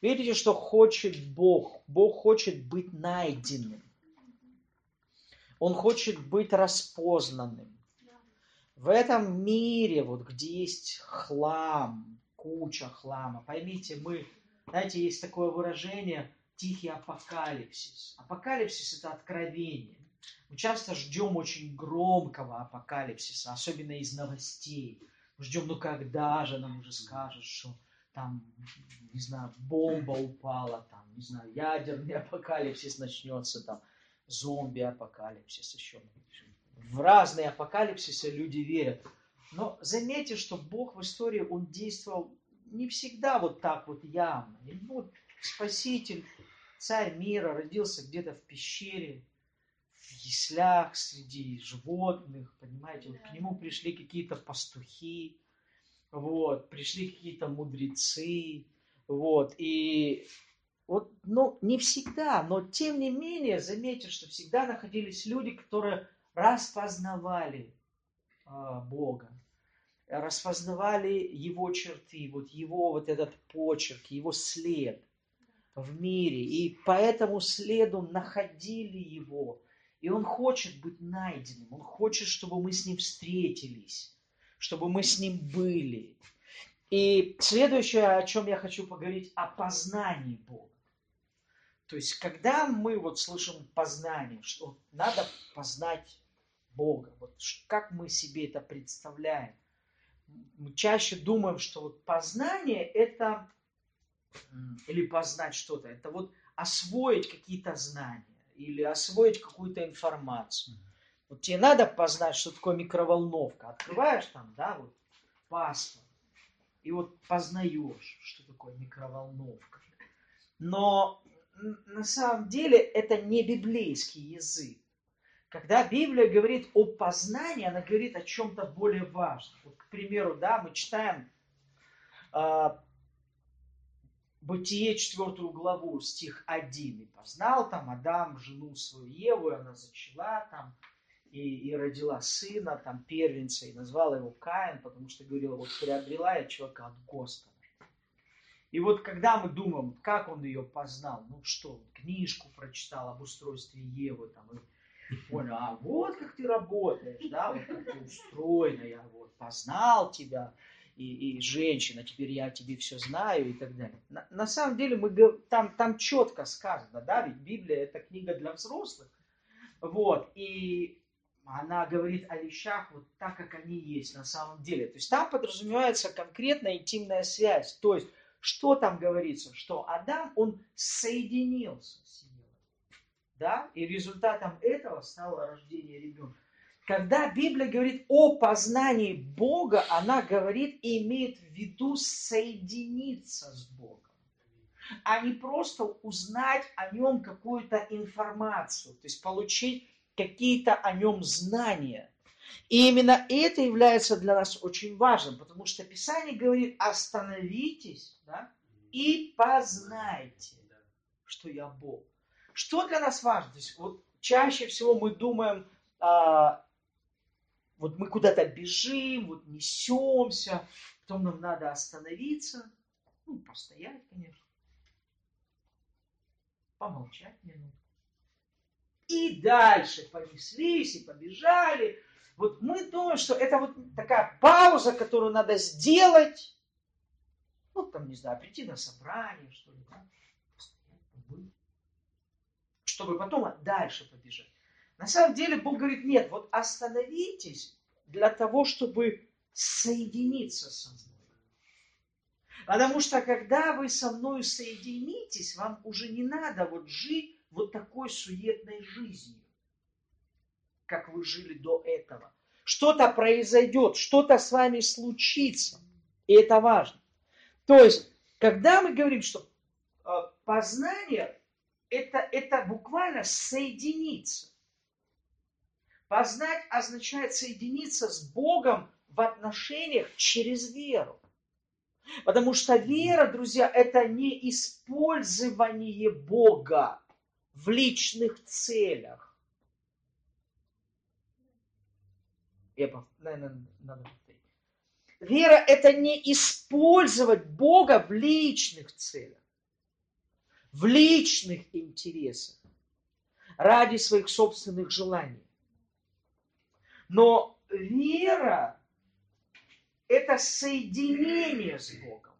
Видите, что хочет Бог? Бог хочет быть найденным. Он хочет быть распознанным. В этом мире, вот где есть хлам, куча хлама, поймите, мы, знаете, есть такое выражение тихий апокалипсис. Апокалипсис это откровение. Мы часто ждем очень громкого апокалипсиса, особенно из новостей. Мы ждем, ну когда же нам уже скажут, что там, не знаю, бомба упала, там, не знаю, ядерный апокалипсис начнется, там, зомби-апокалипсис еще. В разные апокалипсисы люди верят. Но заметьте, что Бог в истории, Он действовал не всегда вот так вот явно. И вот Спаситель, царь мира, родился где-то в пещере, в яслях, среди животных, понимаете, вот к нему пришли какие-то пастухи, вот, пришли какие-то мудрецы, вот, и вот, ну, не всегда, но тем не менее, заметьте, что всегда находились люди, которые распознавали э, Бога, распознавали Его черты, вот Его вот этот почерк, Его след в мире, и по этому следу находили Его. И Он хочет быть найденным, Он хочет, чтобы мы с Ним встретились, чтобы мы с Ним были. И следующее, о чем я хочу поговорить, о познании Бога. То есть, когда мы вот слышим познание, что надо познать Бога, вот как мы себе это представляем, мы чаще думаем, что вот познание это, или познать что-то, это вот освоить какие-то знания, или освоить какую-то информацию. Вот тебе надо познать, что такое микроволновка. Открываешь там, да, вот паспорт, и вот познаешь, что такое микроволновка. Но на самом деле это не библейский язык. Когда Библия говорит о познании, она говорит о чем-то более важном. Вот, к примеру, да, мы читаем э, Бытие 4 главу, стих 1. «И познал там Адам жену свою Еву, и она зачала там, и, и родила сына, там, первенца, и назвала его Каин, потому что говорила, вот приобрела я человека от Господа. И вот когда мы думаем, как он ее познал, ну что, книжку прочитал об устройстве Евы, там, и понял, а вот как ты работаешь, да, вот как ты устроена, я вот познал тебя, и, и женщина, теперь я тебе все знаю и так далее. На, на самом деле мы, там, там четко сказано, да, ведь Библия это книга для взрослых, вот, и она говорит о вещах вот так, как они есть на самом деле. То есть там подразумевается конкретная интимная связь. То есть, что там говорится? Что Адам, он соединился с. Да? И результатом этого стало рождение ребенка. Когда Библия говорит о познании Бога, она говорит и имеет в виду соединиться с Богом а не просто узнать о нем какую-то информацию, то есть получить какие-то о нем знания. И именно это является для нас очень важным, потому что Писание говорит, остановитесь да, и познайте, что я Бог. Что для нас важно? То есть вот чаще всего мы думаем, а, вот мы куда-то бежим, вот несемся, потом нам надо остановиться, ну, постоять, конечно, помолчать минуту. И дальше понеслись и побежали. Вот мы думаем, что это вот такая пауза, которую надо сделать. Ну, там, не знаю, прийти на собрание, что ли, да? Чтобы потом дальше побежать. На самом деле Бог говорит, нет, вот остановитесь для того, чтобы соединиться со мной. Потому что когда вы со мной соединитесь, вам уже не надо вот жить вот такой суетной жизнью, как вы жили до этого. Что-то произойдет, что-то с вами случится. И это важно. То есть, когда мы говорим, что э, познание это, это буквально соединиться. Познать означает соединиться с Богом в отношениях через веру. Потому что вера, друзья, это не использование Бога в личных целях. Я, наверное, надо. Вера – это не использовать Бога в личных целях, в личных интересах, ради своих собственных желаний. Но вера это соединение с Богом.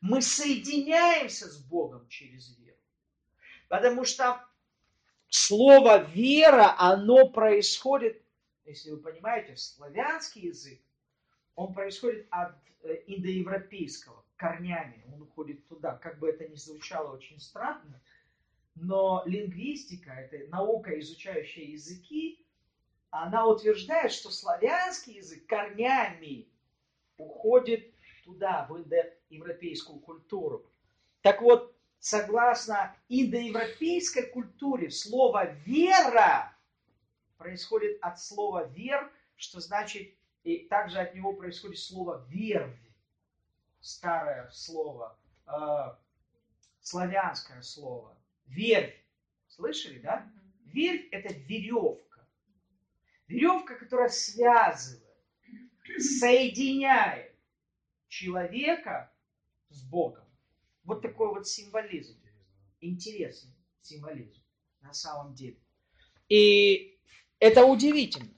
Мы соединяемся с Богом через веру. Потому что слово вера, оно происходит, если вы понимаете, славянский язык, он происходит от э, индоевропейского, корнями, он уходит туда. Как бы это ни звучало очень странно, но лингвистика, это наука, изучающая языки, она утверждает, что славянский язык корнями уходит туда, в индоевропейскую культуру. Так вот, согласно индоевропейской культуре, слово «вера» происходит от слова «вер», что значит, и также от него происходит слово «вервь», старое слово, э, славянское слово, вервь. Слышали, да? Вервь – это веревка. Веревка, которая связывает соединяет человека с Богом. Вот такой вот символизм. Интересный символизм на самом деле. И это удивительно.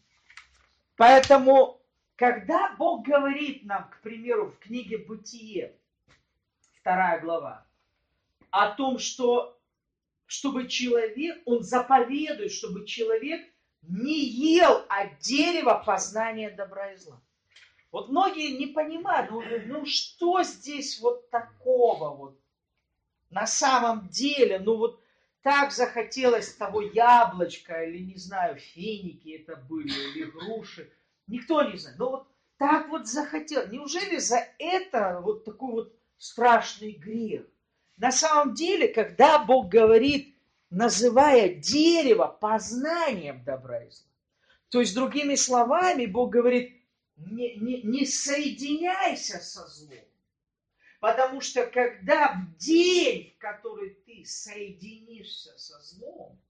Поэтому, когда Бог говорит нам, к примеру, в книге «Бытие», вторая глава, о том, что чтобы человек, он заповедует, чтобы человек не ел от дерева познания добра и зла. Вот многие не понимают, ну, ну что здесь вот такого вот на самом деле, ну вот так захотелось того яблочка или, не знаю, финики это были, или груши. Никто не знает. Но вот так вот захотел. Неужели за это вот такой вот страшный грех? На самом деле, когда Бог говорит, называя дерево познанием добра и зла, то есть, другими словами, Бог говорит, не, не, не соединяйся со злом. Потому что когда в день, в который ты соединишься со злом,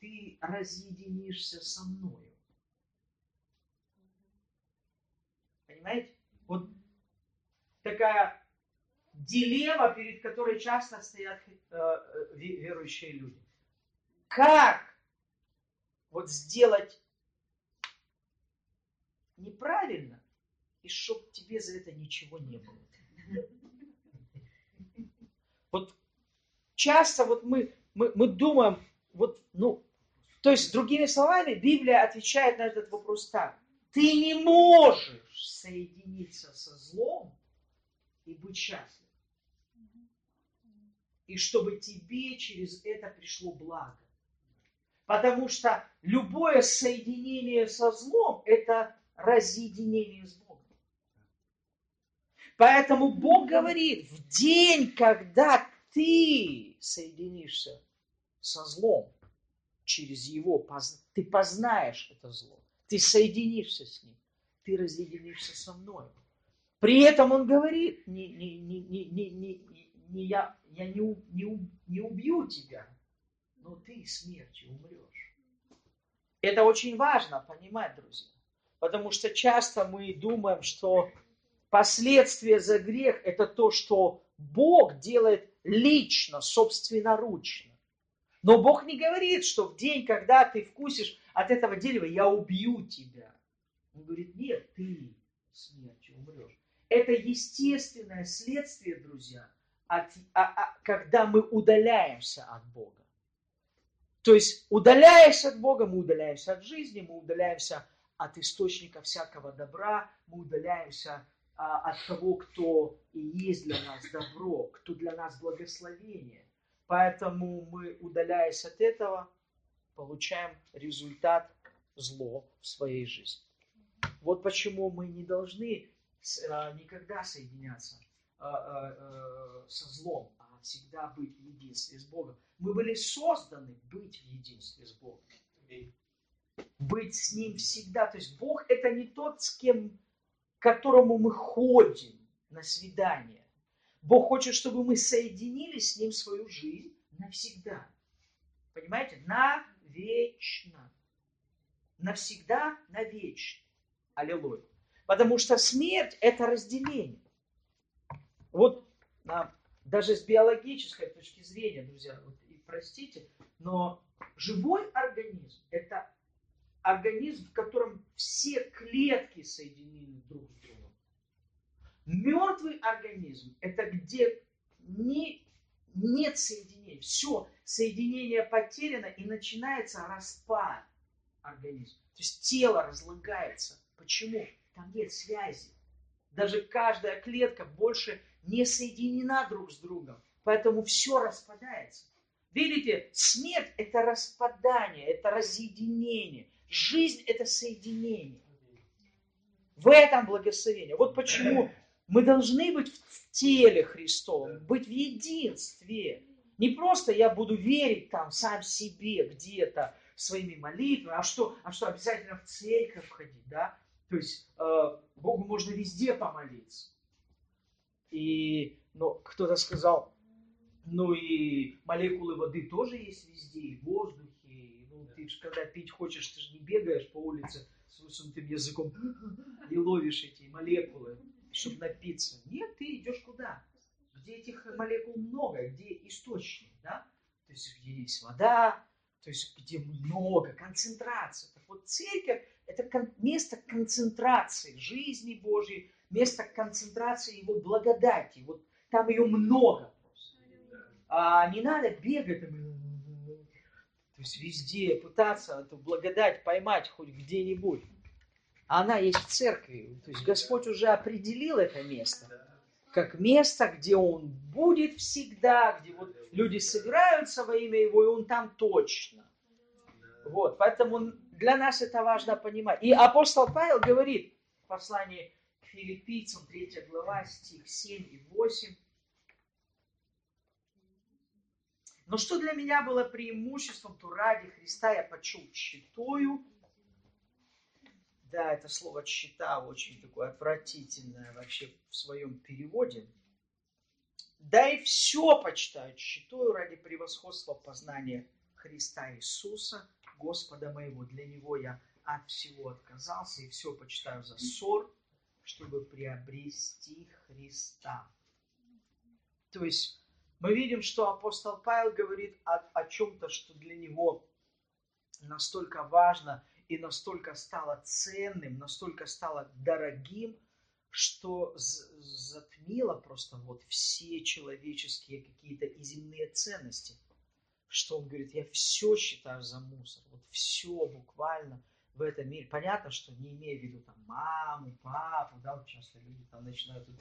ты разъединишься со мною. Понимаете? Вот такая дилемма, перед которой часто стоят э, верующие люди. Как вот сделать неправильно, и чтоб тебе за это ничего не было. Вот часто вот мы, мы, мы думаем, вот, ну, То есть, другими словами, Библия отвечает на этот вопрос так. Ты не можешь соединиться со злом и быть счастлив. И чтобы тебе через это пришло благо. Потому что любое соединение со злом – это разъединение с Богом. Поэтому Бог говорит, в день, когда ты соединишься со злом, через его, ты познаешь это зло, ты соединишься с ним, ты разъединишься со мной. При этом он говорит, не, не, не, не, не, не, не я, я не, не, не убью тебя, но ты смертью умрешь. Это очень важно понимать, друзья. Потому что часто мы думаем, что последствия за грех – это то, что Бог делает лично, собственноручно. Но Бог не говорит, что в день, когда ты вкусишь от этого дерева, я убью тебя. Он говорит, нет, ты смертью умрешь. Это естественное следствие, друзья, от, а, а, когда мы удаляемся от Бога. То есть, удаляясь от Бога, мы удаляемся от жизни, мы удаляемся от источника всякого добра, мы удаляемся а, от того, кто и есть для нас добро, кто для нас благословение. Поэтому мы, удаляясь от этого, получаем результат зло в своей жизни. Вот почему мы не должны а, никогда соединяться а, а, со злом, а всегда быть в единстве с Богом. Мы были созданы быть в единстве с Богом. Быть с Ним всегда. То есть Бог это не тот, с кем, к которому мы ходим на свидание. Бог хочет, чтобы мы соединили с Ним свою жизнь навсегда. Понимаете? Навечно. Навсегда, навечно. Аллилуйя. Потому что смерть – это разделение. Вот а, даже с биологической точки зрения, друзья, вот, и простите, но живой организм – это организм, в котором все клетки соединены друг с другом. Мертвый организм – это где не, нет соединения. Все, соединение потеряно, и начинается распад организма. То есть тело разлагается. Почему? Там нет связи. Даже каждая клетка больше не соединена друг с другом. Поэтому все распадается. Видите, смерть – это распадание, это разъединение. Жизнь – это соединение. В этом благословение. Вот почему мы должны быть в теле Христовом, быть в единстве. Не просто я буду верить там сам себе где-то своими молитвами, а что, а что обязательно в церковь ходить, да? То есть э, Богу можно везде помолиться. И но кто-то сказал, ну и молекулы воды тоже есть везде, и в воздухе. И, ну, ты же когда пить хочешь, ты же не бегаешь по улице с высунутым языком и ловишь эти молекулы, чтобы напиться. Нет, ты идешь куда? Где этих молекул много, где источник, да? То есть где есть вода, то есть где много, концентрация. Так вот, церковь – это место концентрации жизни Божьей, место концентрации Его благодати. Вот там ее много просто. А не надо бегать, то есть везде пытаться эту благодать поймать хоть где-нибудь. Она есть в церкви. То есть Господь уже определил это место как место, где Он будет всегда, где вот люди собираются во имя Его, и Он там точно. Вот, поэтому для нас это важно понимать. И апостол Павел говорит в послании к филиппийцам, 3 глава, стих 7 и 8. Но что для меня было преимуществом, то ради Христа я почел читаю. Да, это слово «чита» очень такое отвратительное вообще в своем переводе. Да и все почитаю, читаю ради превосходства познания Христа Иисуса, Господа моего. Для Него я от всего отказался и все почитаю за ссор, чтобы приобрести Христа. То есть мы видим, что апостол Павел говорит о, о чем-то, что для него настолько важно и настолько стало ценным, настолько стало дорогим, что затмило просто вот все человеческие какие-то и земные ценности. что он говорит, я все считаю за мусор, вот все буквально в этом мире. Понятно, что не имея в виду там маму, папу, да, вот часто люди там начинают тут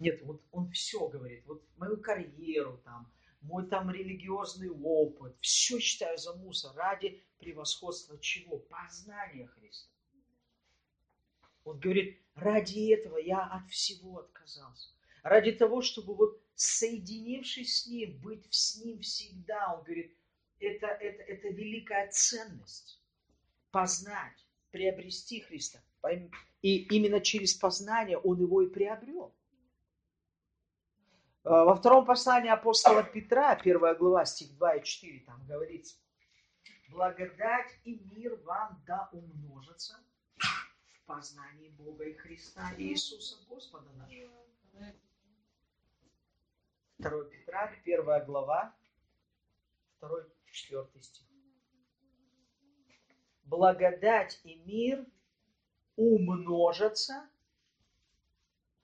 Нет, вот он все говорит, вот мою карьеру там, мой там религиозный опыт, все считаю за мусор ради превосходства чего? Познания Христа. Он говорит, ради этого я от всего отказался. Ради того, чтобы вот соединившись с Ним, быть с Ним всегда, Он говорит, это, это, это великая ценность. Познать, приобрести Христа. И именно через познание Он его и приобрел. А, во втором послании апостола Петра, первая глава, стих 2 и 4, там говорится, «Благодать и мир вам да умножатся в познании Бога и Христа и Иисуса Господа нашего». 2 Петра, первая глава, 2 4 стих. Благодать и мир умножатся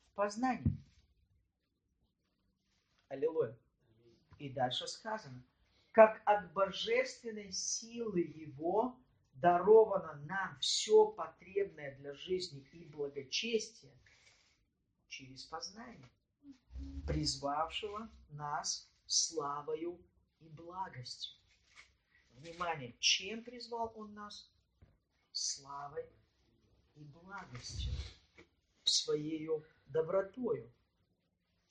в познании. Аллилуйя. И дальше сказано, как от божественной силы Его даровано нам все потребное для жизни и благочестия через познание, призвавшего нас славою и благостью. Внимание, чем призвал Он нас? Славой и благостью, своей добротою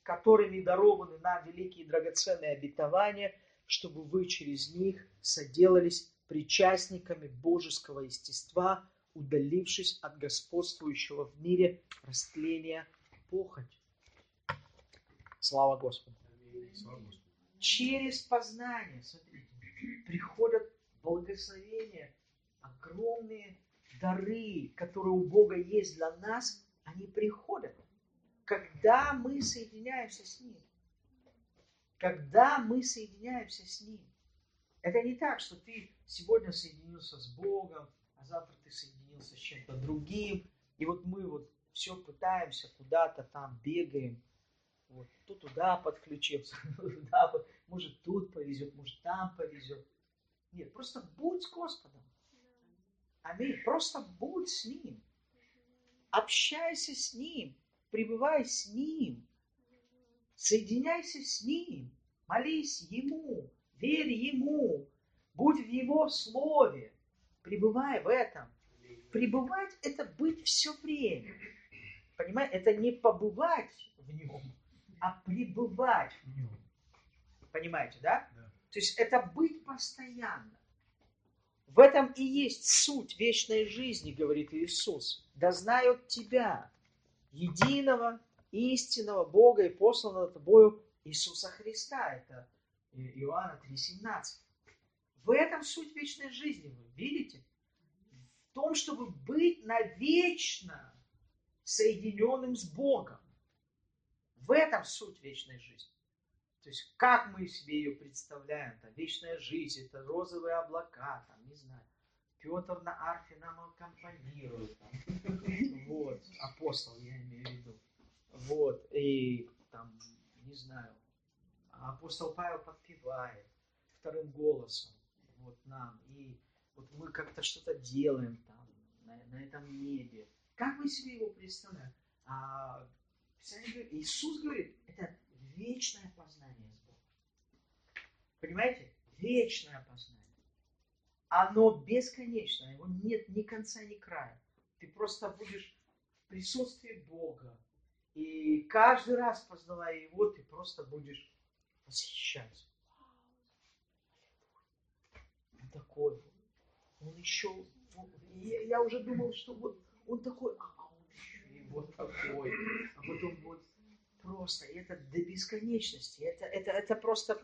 которыми дарованы нам великие драгоценные обетования, чтобы вы через них соделались причастниками божеского естества, удалившись от господствующего в мире растления похоть. Слава Господу. Через познание, смотрите, приходят благословения, огромные дары, которые у Бога есть для нас, они приходят когда мы соединяемся с Ним. Когда мы соединяемся с Ним. Это не так, что ты сегодня соединился с Богом, а завтра ты соединился с чем-то другим. И вот мы вот все пытаемся, куда-то там бегаем. Вот, то туда подключился, туда, может тут повезет, может там повезет. Нет, просто будь с Господом. Аминь. Просто будь с Ним. Общайся с Ним пребывай с Ним, соединяйся с Ним, молись Ему, верь Ему, будь в Его Слове, пребывай в этом. Пребывать – это быть все время. Понимаете, это не побывать в Нем, а пребывать в Нем. Понимаете, да? да? То есть это быть постоянно. В этом и есть суть вечной жизни, говорит Иисус. Да знают Тебя, единого, истинного Бога и посланного тобою Иисуса Христа. Это Иоанна 3,17. В этом суть вечной жизни, вы видите? В том, чтобы быть навечно соединенным с Богом. В этом суть вечной жизни. То есть, как мы себе ее представляем, там, вечная жизнь, это розовые облака, там, не знаю, Петр на арфе нам аккомпанирует. Вот, апостол, я имею в виду. Вот, и там, не знаю, апостол Павел подпевает вторым голосом вот нам. И вот мы как-то что-то делаем там, на, на этом небе. Как мы себе его представляем? А, Иисус говорит, это вечное познание с Богом. Понимаете? Вечное познание оно бесконечно, его нет ни конца, ни края. Ты просто будешь в присутствии Бога. И каждый раз, познавая Его, ты просто будешь восхищаться. Он такой. Он еще... Я, я уже думал, что вот он такой, а он еще и вот такой. А потом вот просто, и это до бесконечности. Это, это, это просто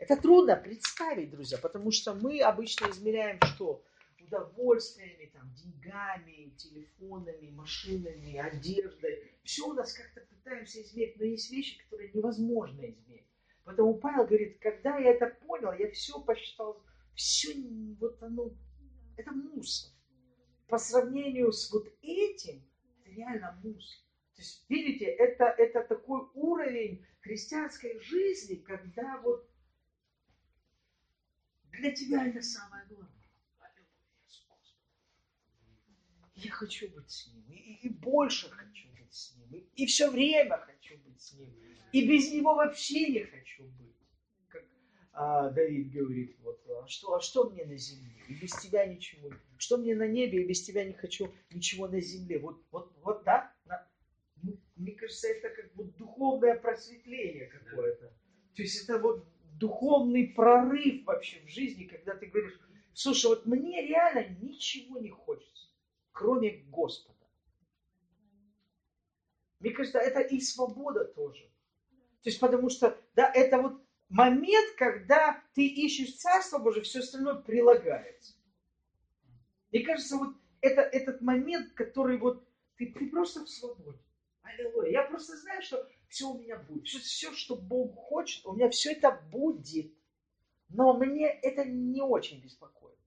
это трудно представить, друзья, потому что мы обычно измеряем что? Удовольствиями, там, деньгами, телефонами, машинами, одеждой. Все у нас как-то пытаемся измерить, но есть вещи, которые невозможно измерить. Поэтому Павел говорит, когда я это понял, я все посчитал, все вот оно, это мусор. По сравнению с вот этим, это реально мусор. То есть, видите, это, это такой уровень христианской жизни, когда вот Для тебя это самое главное. Я хочу быть с ним. И, и больше хочу быть с ним. И, и все время хочу быть с ним. И без него вообще не хочу быть. Как а, Давид говорит, вот, а что, а что мне на земле? И без тебя ничего. Что мне на небе, и без тебя не хочу ничего на земле. Вот, вот, вот да? На, мне кажется, это как вот духовное просветление какое-то. То есть это вот духовный прорыв вообще в жизни, когда ты говоришь, слушай, вот мне реально ничего не хочется, кроме Господа. Мне кажется, это и свобода тоже. То есть потому что, да, это вот момент, когда ты ищешь Царство Божие, все остальное прилагается. Мне кажется, вот это этот момент, который вот ты, ты просто в свободе. Аллилуйя. Я просто знаю, что все у меня будет. Все, что Бог хочет, у меня все это будет. Но мне это не очень беспокоит.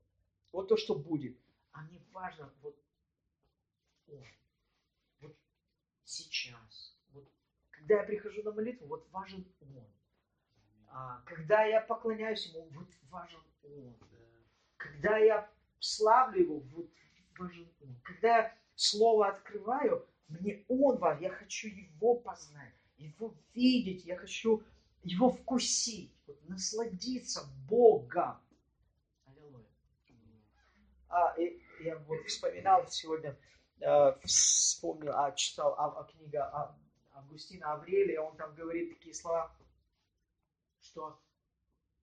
Вот то, что будет. А мне важно вот Он. Вот сейчас. Вот, когда я прихожу на молитву, вот важен Он. А, когда я поклоняюсь Ему, вот важен Он. Когда я славлю Его, вот важен Он. Когда я Слово открываю, мне Он важен. Я хочу Его познать его видеть, я хочу его вкусить, вот, насладиться Богом. Аллилуйя. А, и, я вот вспоминал сегодня, э, вспомнил, а, читал а, а, книга а, Августина Аврелия, он там говорит такие слова, что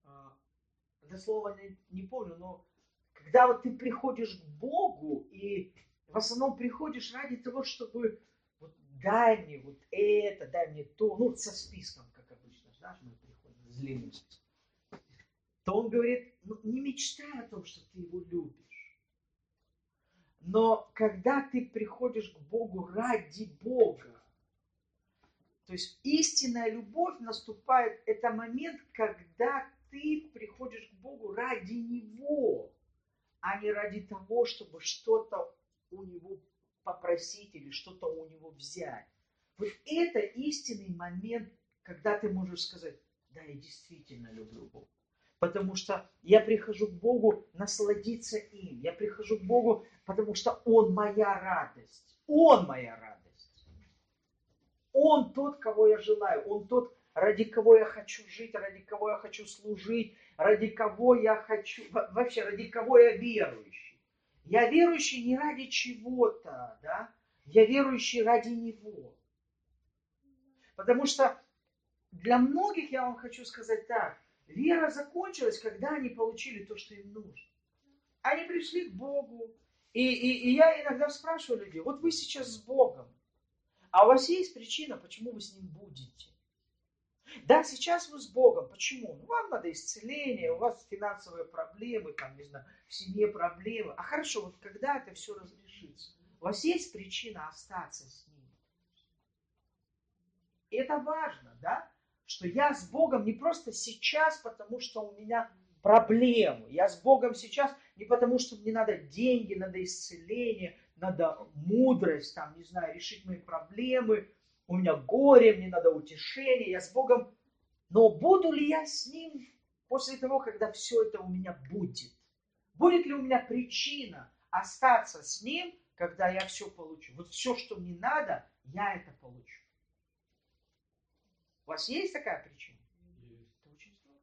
э, слово не, не помню, но когда вот ты приходишь к Богу и в основном приходишь ради того, чтобы дай мне вот это, дай мне то, ну, со списком, как обычно, знаешь, мы приходим с длинным списком, то он говорит, ну, не мечтай о том, что ты его любишь. Но когда ты приходишь к Богу ради Бога, то есть истинная любовь наступает, это момент, когда ты приходишь к Богу ради Него, а не ради того, чтобы что-то у Него попросить или что-то у него взять. Вот это истинный момент, когда ты можешь сказать, да, я действительно люблю Бога. Потому что я прихожу к Богу насладиться им. Я прихожу к Богу, потому что Он моя радость. Он моя радость. Он тот, кого я желаю. Он тот, ради кого я хочу жить, ради кого я хочу служить, ради кого я хочу, вообще ради кого я верующий. Я верующий не ради чего-то, да? Я верующий ради Него. Потому что для многих, я вам хочу сказать так, вера закончилась, когда они получили то, что им нужно. Они пришли к Богу. И, и, и я иногда спрашиваю людей, вот вы сейчас с Богом, а у вас есть причина, почему вы с Ним будете? Да, сейчас вы с Богом. Почему? Ну, вам надо исцеление, у вас финансовые проблемы, там, не знаю, в семье проблемы. А хорошо, вот когда это все разрешится? У вас есть причина остаться с Ним? И это важно, да? Что я с Богом не просто сейчас, потому что у меня проблемы. Я с Богом сейчас не потому, что мне надо деньги, надо исцеление, надо мудрость, там, не знаю, решить мои проблемы, у меня горе, мне надо утешение, я с Богом. Но буду ли я с Ним после того, когда все это у меня будет? Будет ли у меня причина остаться с Ним, когда я все получу? Вот все, что мне надо, я это получу. У вас есть такая причина? Есть. Это очень здорово.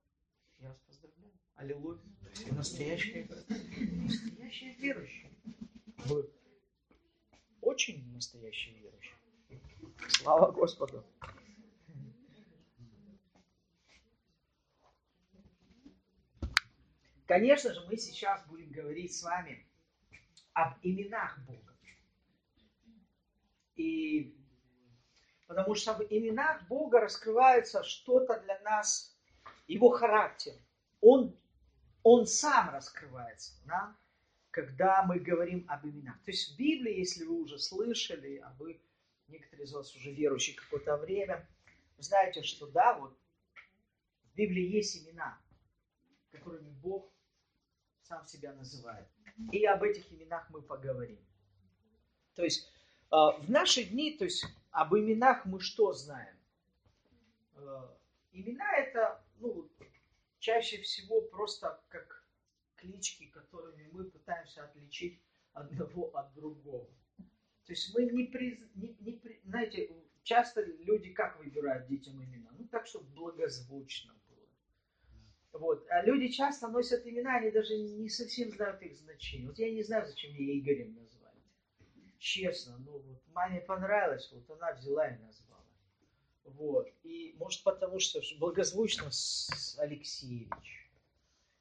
Я вас поздравляю. Аллилуйя. Все настоящие, настоящие верующие. Вы очень настоящие верующие. Слава Господу! Конечно же, мы сейчас будем говорить с вами об именах Бога. И потому что в именах Бога раскрывается что-то для нас, его характер. Он, он сам раскрывается нам, когда мы говорим об именах. То есть в Библии, если вы уже слышали, а вы некоторые из вас уже верующие какое-то время, знаете, что да, вот в Библии есть имена, которыми Бог сам себя называет. И об этих именах мы поговорим. То есть э, в наши дни, то есть об именах мы что знаем? Э, имена это, ну, чаще всего просто как клички, которыми мы пытаемся отличить одного от другого. То есть мы не, приз... не, не при... знаете, часто люди как выбирают детям имена? Ну так, чтобы благозвучно было. Вот. А люди часто носят имена, они даже не совсем знают их значение. Вот я не знаю, зачем мне Игорем назвали. Честно, ну вот маме понравилось, вот она взяла и назвала. Вот. И может потому, что благозвучно с Алексеевич.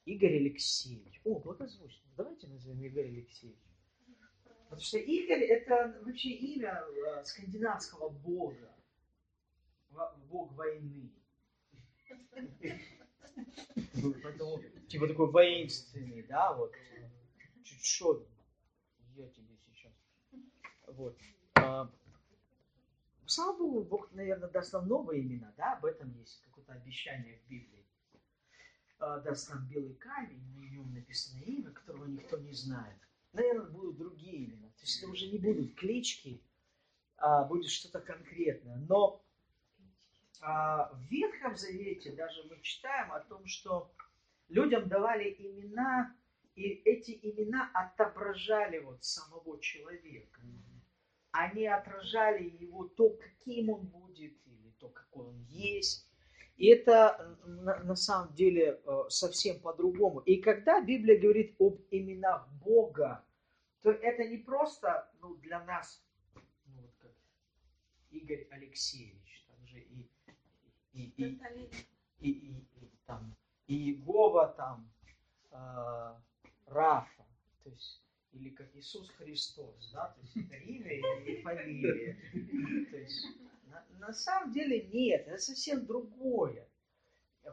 Игорь Алексеевич. О, благозвучно. Давайте назовем Игорь Алексеевич. Потому что Игорь это вообще имя э, скандинавского бога. Бог войны. Поэтому, типа такой воинственный, да, вот. Чуть что, я тебе сейчас. Вот. А, слава Богу, Бог, наверное, даст нам новые имена, да, об этом есть какое-то обещание в Библии. А, даст нам белый камень, на нем написано имя, которого никто не знает наверное, будут другие имена. То есть это уже не будут клички, а будет что-то конкретное. Но а, в Ветхом Завете даже мы читаем о том, что людям давали имена, и эти имена отображали вот самого человека. Они отражали его то, каким он будет, или то, какой он есть. И это на, на самом деле э, совсем по-другому. И когда Библия говорит об именах Бога, то это не просто ну, для нас, ну, вот как Игорь Алексеевич, также и, и, и, и, и, и, и, там, и Иегова, там, э, Рафа, то есть, или как Иисус Христос, да, то есть это имя и фамилия. То есть, на, на самом деле нет, это совсем другое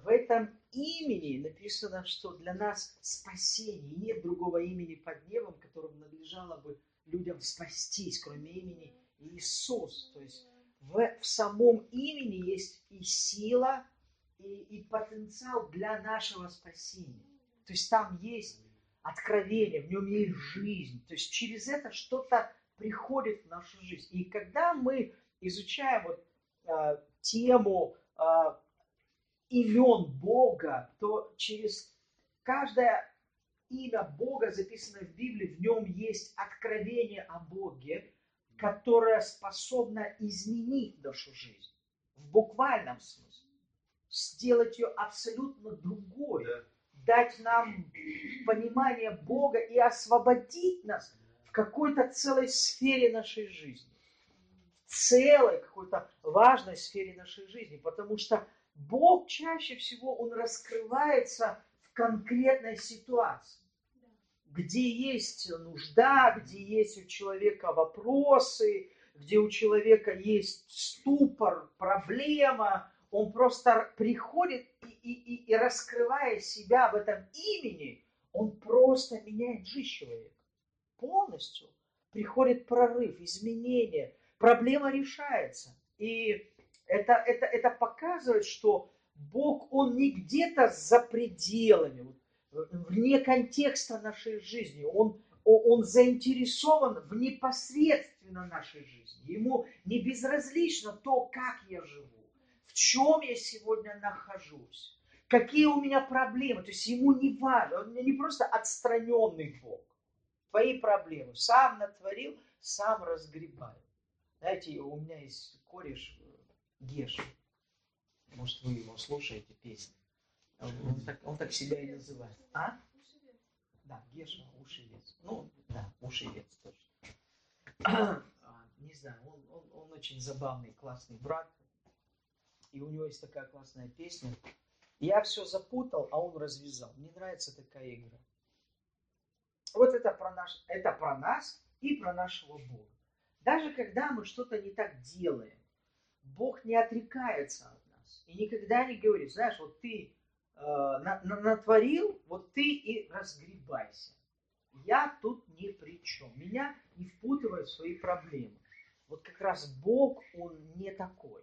в этом имени написано, что для нас спасение. Нет другого имени под небом, которым надлежало бы людям спастись, кроме имени Иисус. То есть в, в самом имени есть и сила, и, и потенциал для нашего спасения. То есть там есть откровение, в нем есть жизнь. То есть через это что-то приходит в нашу жизнь. И когда мы изучаем вот, э, тему э, имен Бога, то через каждое имя Бога, записанное в Библии, в нем есть откровение о Боге, которое способно изменить нашу жизнь в буквальном смысле, сделать ее абсолютно другой, дать нам понимание Бога и освободить нас в какой-то целой сфере нашей жизни, в целой какой-то важной сфере нашей жизни, потому что Бог чаще всего, Он раскрывается в конкретной ситуации, где есть нужда, где есть у человека вопросы, где у человека есть ступор, проблема, он просто приходит и, и, и, и раскрывая себя в этом имени, он просто меняет жизнь человека. Полностью приходит прорыв, изменение, проблема решается. И это, это, это показывает, что Бог, Он не где-то за пределами, вне контекста нашей жизни. Он, он заинтересован в непосредственно нашей жизни. Ему не безразлично то, как я живу, в чем я сегодня нахожусь, какие у меня проблемы. То есть ему не важно, он не просто отстраненный Бог. Твои проблемы сам натворил, сам разгребай. Знаете, у меня есть кореш, Геша. Может, вы его слушаете, песни. Он так, он так себя и называет. А? Да, Геша, ушевец. Ну, да, ушевец точно. А, не знаю, он, он, он очень забавный, классный брат. И у него есть такая классная песня. Я все запутал, а он развязал. Мне нравится такая игра. Вот это про, наш, это про нас и про нашего Бога. Даже когда мы что-то не так делаем, Бог не отрекается от нас и никогда не говорит, знаешь, вот ты э, на, на, натворил, вот ты и разгребайся. Я тут ни при чем. Меня не впутывают в свои проблемы. Вот как раз Бог, Он не такой.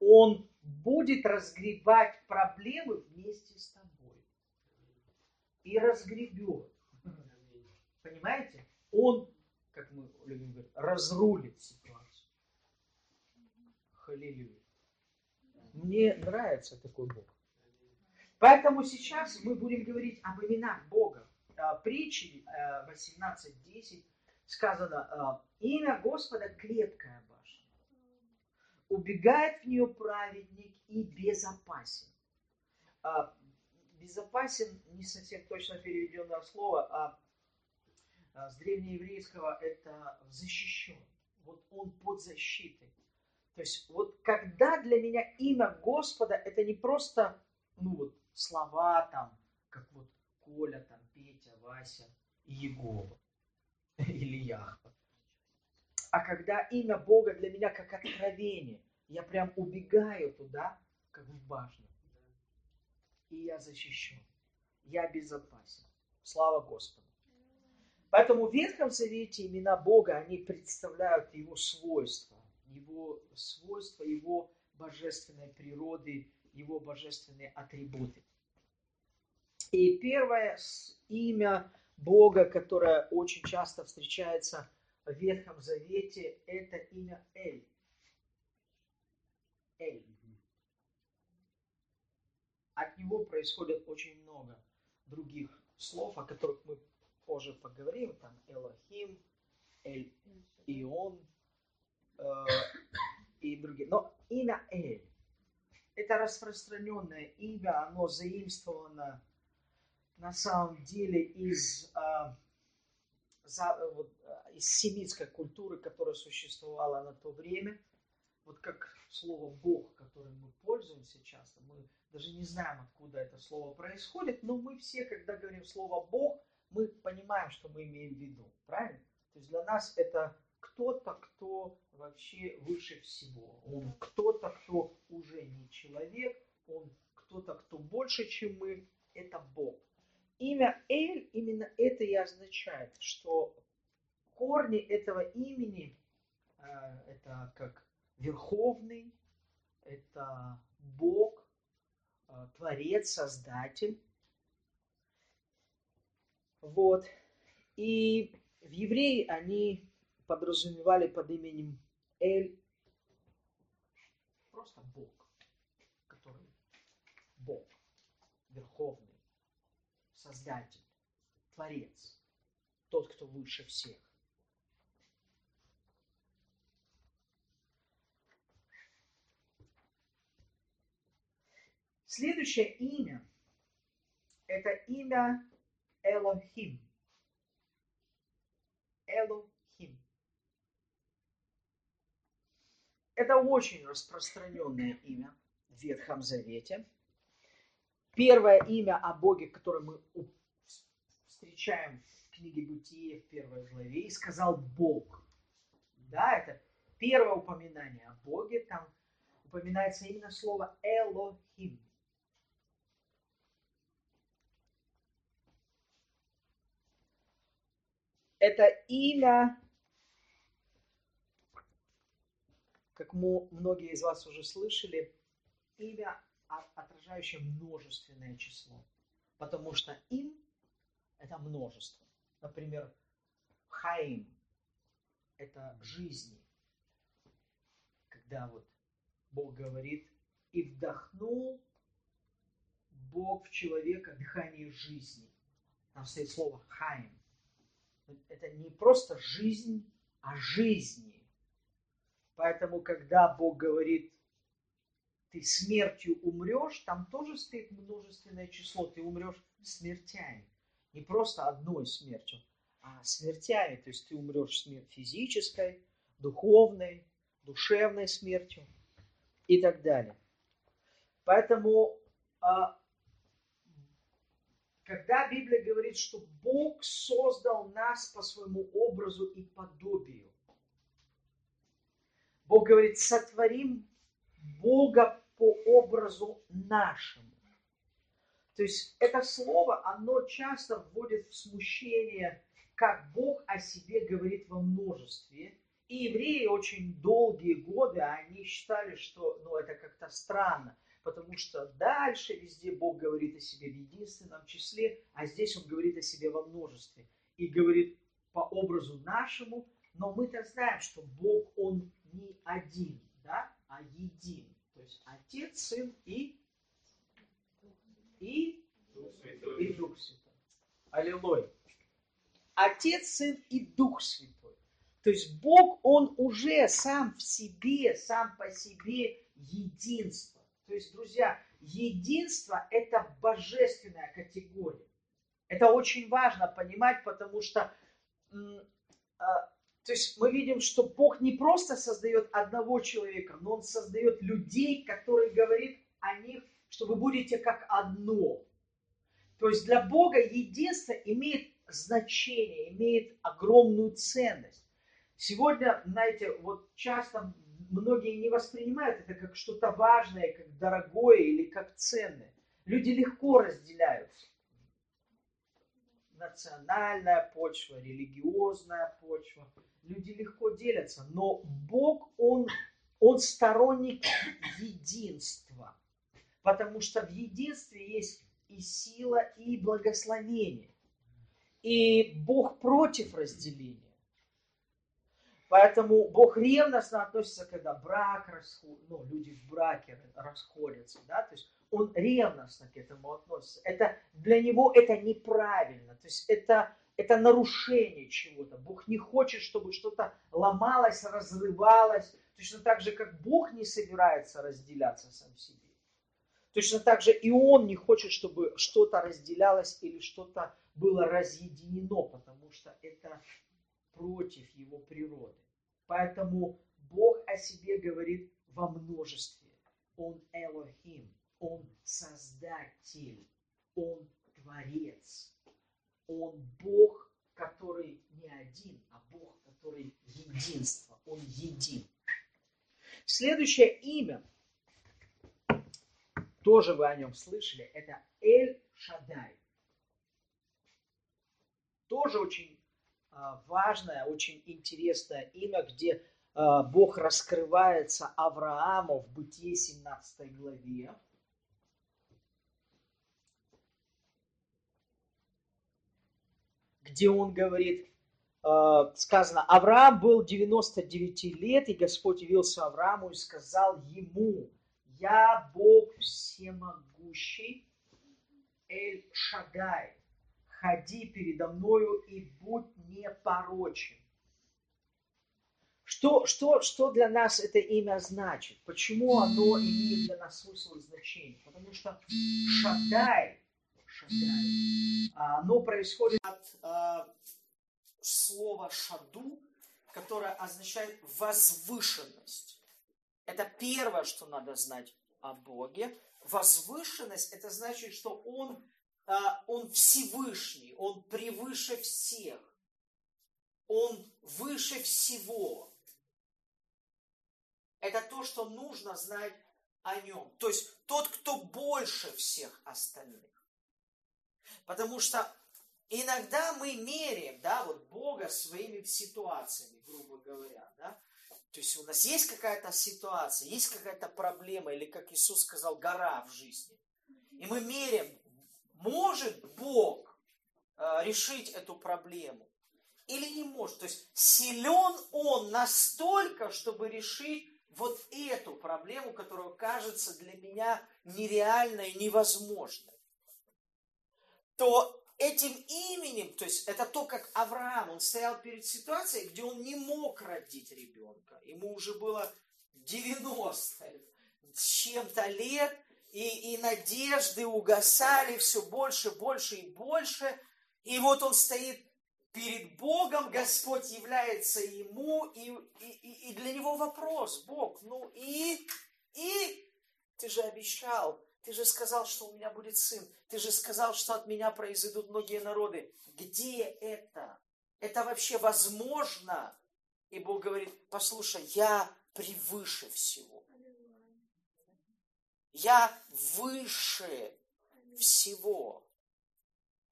Он будет разгребать проблемы вместе с тобой. И разгребет. Понимаете? Он, как мы любим говорить, разрулит. Халилюя. Мне нравится такой Бог. Поэтому сейчас мы будем говорить об именах Бога. А, Притчи э, 18.10 сказано, а, имя Господа крепкая башня. Убегает в нее праведник и безопасен. А, Безопасен не совсем точно переведенное слово, а а, с древнееврейского это защищен. Вот он под защитой. То есть вот когда для меня имя Господа, это не просто ну вот, слова там, как вот Коля, там, Петя, Вася и Егова или Яхва. А когда имя Бога для меня как откровение, я прям убегаю туда, как в башню. И я защищен. Я безопасен. Слава Господу. Поэтому в Ветхом Завете имена Бога, они представляют Его свойства, Его свойства, Его божественной природы, Его божественные атрибуты. И первое имя Бога, которое очень часто встречается в Ветхом Завете, это имя Эль. Эль. От него происходит очень много других слов, о которых мы позже поговорим, там Элохим, Эль Ион э, и другие. Но имя Эль, это распространенное имя, оно заимствовано на самом деле из, э, за, вот, э, из семитской культуры, которая существовала на то время. Вот как слово Бог, которым мы пользуемся часто, мы даже не знаем, откуда это слово происходит, но мы все, когда говорим слово Бог, мы понимаем, что мы имеем в виду, правильно? То есть для нас это кто-то, кто вообще выше всего. Он кто-то, кто уже не человек, он кто-то, кто больше, чем мы, это Бог. Имя Эль именно это и означает, что корни этого имени э, это как Верховный, это Бог, э, Творец, Создатель. Вот. И в евреи они подразумевали под именем Эль просто Бог, который Бог, Верховный, Создатель, Творец, тот, кто выше всех. Следующее имя – это имя Элохим. Элохим. Это очень распространенное имя в Ветхом Завете. Первое имя о Боге, которое мы встречаем в книге Бытие в первой главе, и сказал Бог. Да, это первое упоминание о Боге, там упоминается именно слово Элохим. это имя, как многие из вас уже слышали, имя, отражающее множественное число. Потому что им – это множество. Например, хаим – это жизни. Когда вот Бог говорит, и вдохнул Бог в человека дыхание жизни. Там стоит слово хаим это не просто жизнь, а жизни. Поэтому, когда Бог говорит, ты смертью умрешь, там тоже стоит множественное число. Ты умрешь смертями. Не просто одной смертью, а смертями. То есть ты умрешь смерть физической, духовной, душевной смертью и так далее. Поэтому а, когда Библия говорит, что Бог создал нас по своему образу и подобию. Бог говорит, сотворим Бога по образу нашему. То есть это слово, оно часто вводит в смущение, как Бог о себе говорит во множестве. И евреи очень долгие годы, они считали, что ну, это как-то странно потому что дальше везде Бог говорит о себе в единственном числе, а здесь Он говорит о себе во множестве. И говорит по образу нашему, но мы-то знаем, что Бог, Он не один, да, а един. То есть Отец, Сын и и, и. Дух Святой. Аллилуйя. Отец, Сын и Дух Святой. То есть Бог, Он уже сам в себе, сам по себе единство. То есть, друзья, единство – это божественная категория. Это очень важно понимать, потому что а, то есть мы видим, что Бог не просто создает одного человека, но Он создает людей, которые говорит о них, что вы будете как одно. То есть для Бога единство имеет значение, имеет огромную ценность. Сегодня, знаете, вот часто многие не воспринимают это как что-то важное, как дорогое или как ценное. Люди легко разделяют национальная почва, религиозная почва. Люди легко делятся, но Бог, Он, он сторонник единства, потому что в единстве есть и сила, и благословение. И Бог против разделения. Поэтому Бог ревностно относится, когда брак расход... ну, люди в браке расходятся, да, то есть он ревностно к этому относится. Это для него это неправильно, то есть это это нарушение чего-то. Бог не хочет, чтобы что-то ломалось, разрывалось, точно так же, как Бог не собирается разделяться сам себе. Точно так же и Он не хочет, чтобы что-то разделялось или что-то было разъединено, потому что это против его природы. Поэтому Бог о себе говорит во множестве. Он Элохим, Он Создатель, Он Творец. Он Бог, который не один, а Бог, который единство. Он един. Следующее имя, тоже вы о нем слышали, это Эль Шадай. Тоже очень а, важное, очень интересное имя, где а, Бог раскрывается Аврааму в Бытие 17 главе. Где он говорит, а, сказано, Авраам был 99 лет, и Господь явился Аврааму и сказал ему, я Бог всемогущий, Эль Шадай, ходи передо мною и будь непорочен. Что, что, что для нас это имя значит? Почему оно имеет для нас смысл и значение? Потому что Шадай, Шадай оно происходит от а, слова шаду, которое означает возвышенность. Это первое, что надо знать о Боге. Возвышенность, это значит, что Он а, он Всевышний, Он превыше всех, Он выше всего. Это то, что нужно знать о Нем. То есть тот, кто больше всех остальных. Потому что иногда мы меряем, да, вот Бога своими ситуациями, грубо говоря, да. То есть у нас есть какая-то ситуация, есть какая-то проблема, или, как Иисус сказал, гора в жизни. И мы меряем, может Бог э, решить эту проблему или не может. То есть силен Он настолько, чтобы решить вот эту проблему, которая кажется для меня нереальной, невозможной. То этим именем, то есть это то, как Авраам, он стоял перед ситуацией, где он не мог родить ребенка. Ему уже было 90 с чем-то лет, и, и надежды угасали все больше, больше и больше. И вот он стоит перед Богом, Господь является ему, и, и, и для него вопрос, Бог, ну и, и ты же обещал, ты же сказал, что у меня будет сын, ты же сказал, что от меня произойдут многие народы. Где это? Это вообще возможно? И Бог говорит, послушай, я превыше всего. Я выше всего.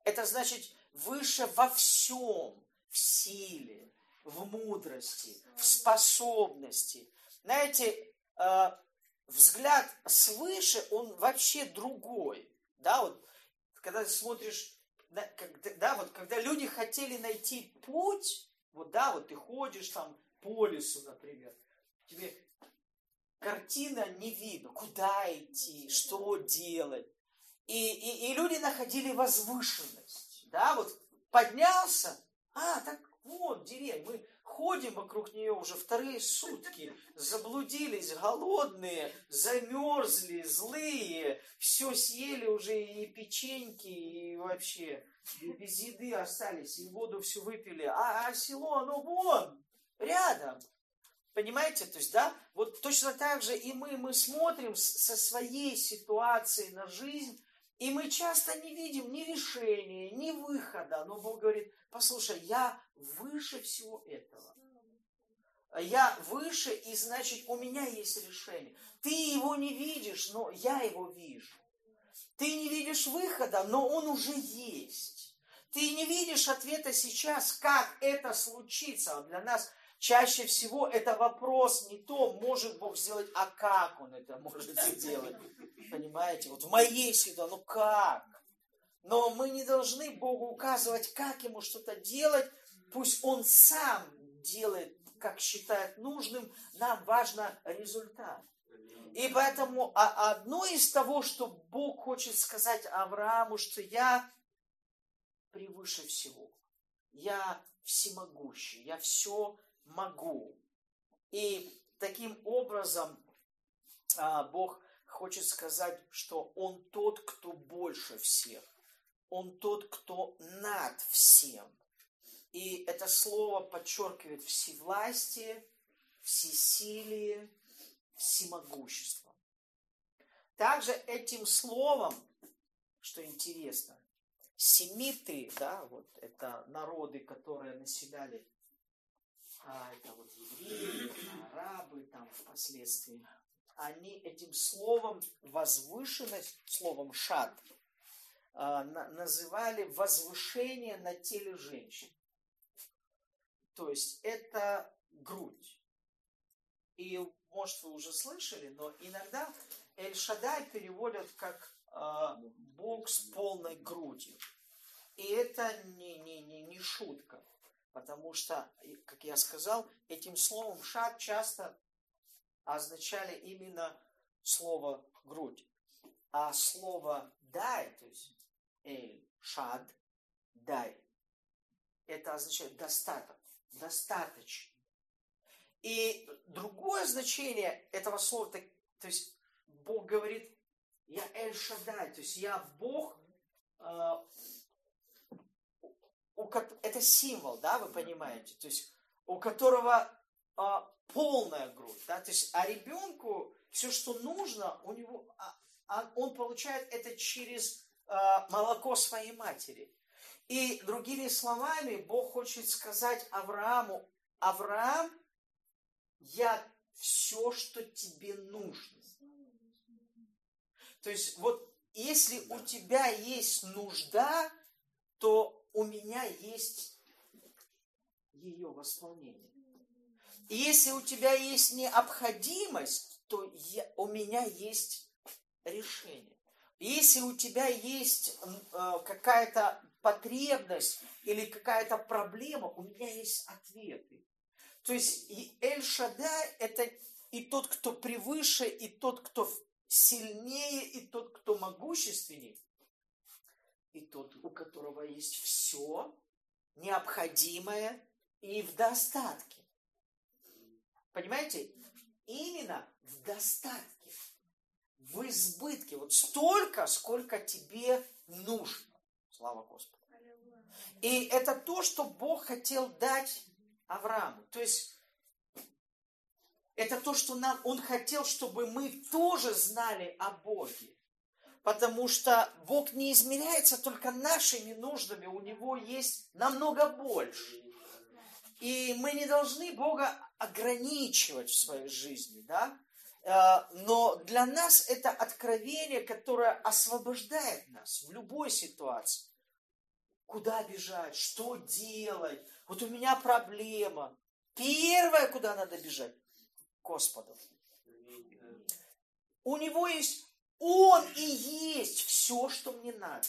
Это значит выше во всем, в силе, в мудрости, в способности. Знаете, э, взгляд свыше, он вообще другой. Да, вот, когда ты смотришь, да, когда, вот, когда люди хотели найти путь, вот, да, вот ты ходишь там по лесу, например, тебе картина не видно, куда идти, что делать. И, и, и люди находили возвышенность. Да, вот поднялся, а, так вот деревня, мы ходим вокруг нее уже вторые сутки, заблудились, голодные, замерзли, злые, все съели уже и печеньки, и вообще и без еды остались, и воду все выпили, а, а село, оно вон, рядом. Понимаете, то есть, да, вот точно так же и мы, мы смотрим со своей ситуацией на жизнь, и мы часто не видим ни решения, ни выхода. Но Бог говорит, послушай, я выше всего этого. Я выше, и значит, у меня есть решение. Ты его не видишь, но я его вижу. Ты не видишь выхода, но он уже есть. Ты не видишь ответа сейчас, как это случится. Для нас чаще всего это вопрос не то, может Бог сделать, а как Он это может сделать. Понимаете? Вот в моей ситуации, ну как? Но мы не должны Богу указывать, как Ему что-то делать. Пусть Он сам делает, как считает нужным. Нам важно результат. И поэтому а одно из того, что Бог хочет сказать Аврааму, что я превыше всего. Я всемогущий, я все могу. И таким образом а, Бог хочет сказать, что Он тот, кто больше всех. Он тот, кто над всем. И это слово подчеркивает всевластие, всесилие, всемогущество. Также этим словом, что интересно, семиты, да, вот это народы, которые населяли, а, это вот евреи, арабы там впоследствии, они этим словом возвышенность, словом шат, а, называли возвышение на теле женщин. То есть это грудь. И, может, вы уже слышали, но иногда Эль-Шадай переводят как э, Бог с полной грудью. И это не, не, не, не шутка. Потому что, как я сказал, этим словом шат часто означали именно слово грудь. А слово дай, то есть эль, шад, дай, это означает достаток, достаточно. И другое значение этого слова, то, то есть Бог говорит, я Эль Шадай, то есть я Бог, э, у, это символ, да, вы понимаете, то есть у которого э, полная грудь, да, то есть а ребенку все, что нужно, у него, а, а он получает это через э, молоко своей матери. И другими словами, Бог хочет сказать Аврааму, Авраам, я все, что тебе нужно. То есть вот если у тебя есть нужда, то у меня есть ее восполнение. И если у тебя есть необходимость, то я, у меня есть решение. Если у тебя есть э, какая-то потребность или какая-то проблема, у меня есть ответы. То есть и Эль-Шадай – это и тот, кто превыше, и тот, кто сильнее, и тот, кто могущественней, и тот, у которого есть все необходимое и в достатке. Понимаете? Именно в достатке, в избытке. Вот столько, сколько тебе нужно. Слава Господу. И это то, что Бог хотел дать Аврааму. То есть это то, что нам, Он хотел, чтобы мы тоже знали о Боге. Потому что Бог не измеряется только нашими нуждами, у Него есть намного больше. И мы не должны Бога ограничивать в своей жизни, да? Э, но для нас это откровение, которое освобождает нас в любой ситуации. Куда бежать, что делать, вот у меня проблема. Первое, куда надо бежать, Господу. У него есть, он и есть все, что мне надо.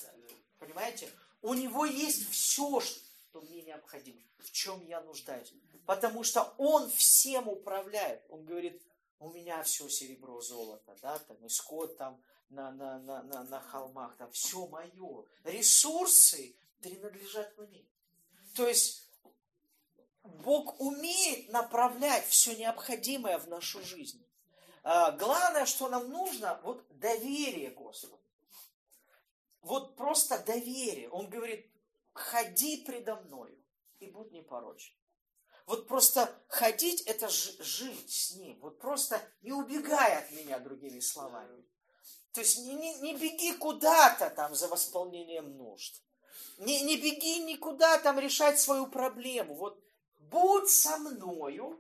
Понимаете? У него есть все, что мне необходимо, в чем я нуждаюсь. Потому что он всем управляет. Он говорит, у меня все серебро, золото, да, там, и скот там, на, на, на, на, на холмах, там все мое. Ресурсы принадлежат мне. То есть Бог умеет направлять все необходимое в нашу жизнь. А, главное, что нам нужно, вот доверие Господу. Вот просто доверие. Он говорит, ходи предо мною и будь непорочен. Вот просто ходить, это жить с ним. Вот просто не убегай от меня, другими словами. То есть не, не, не беги куда-то там за восполнением нужд. Не, не беги никуда там решать свою проблему. Вот будь со мною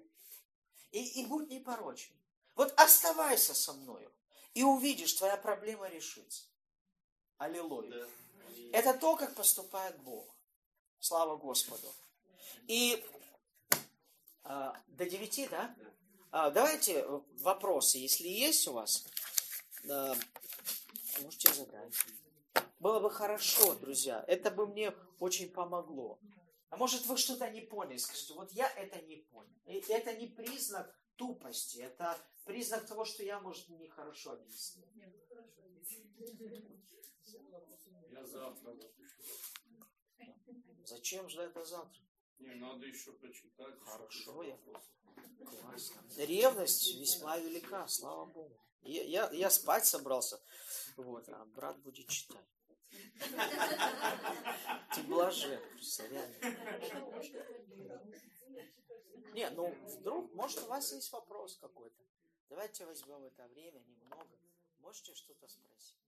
и, и будь непорочен. Вот оставайся со мною, и увидишь, твоя проблема решится. Аллилуйя. Это то, как поступает Бог. Слава Господу. И а, до девяти, да? А, давайте вопросы, если есть у вас, а, можете задать. Было бы хорошо, друзья. Это бы мне очень помогло. А может вы что-то не поняли, скажите, вот я это не понял. И это не признак тупости, это признак того, что я, может, нехорошо объяснил. Я завтра. Зачем же это завтра? Не, надо еще прочитать. Хорошо, я Классно. Ревность весьма велика, слава Богу. Я, я, я спать собрался, вот, а брат будет читать. Ты блажен, реально. Не, ну вдруг, может, у вас есть вопрос какой-то. Давайте возьмем это время немного. Можете что-то спросить?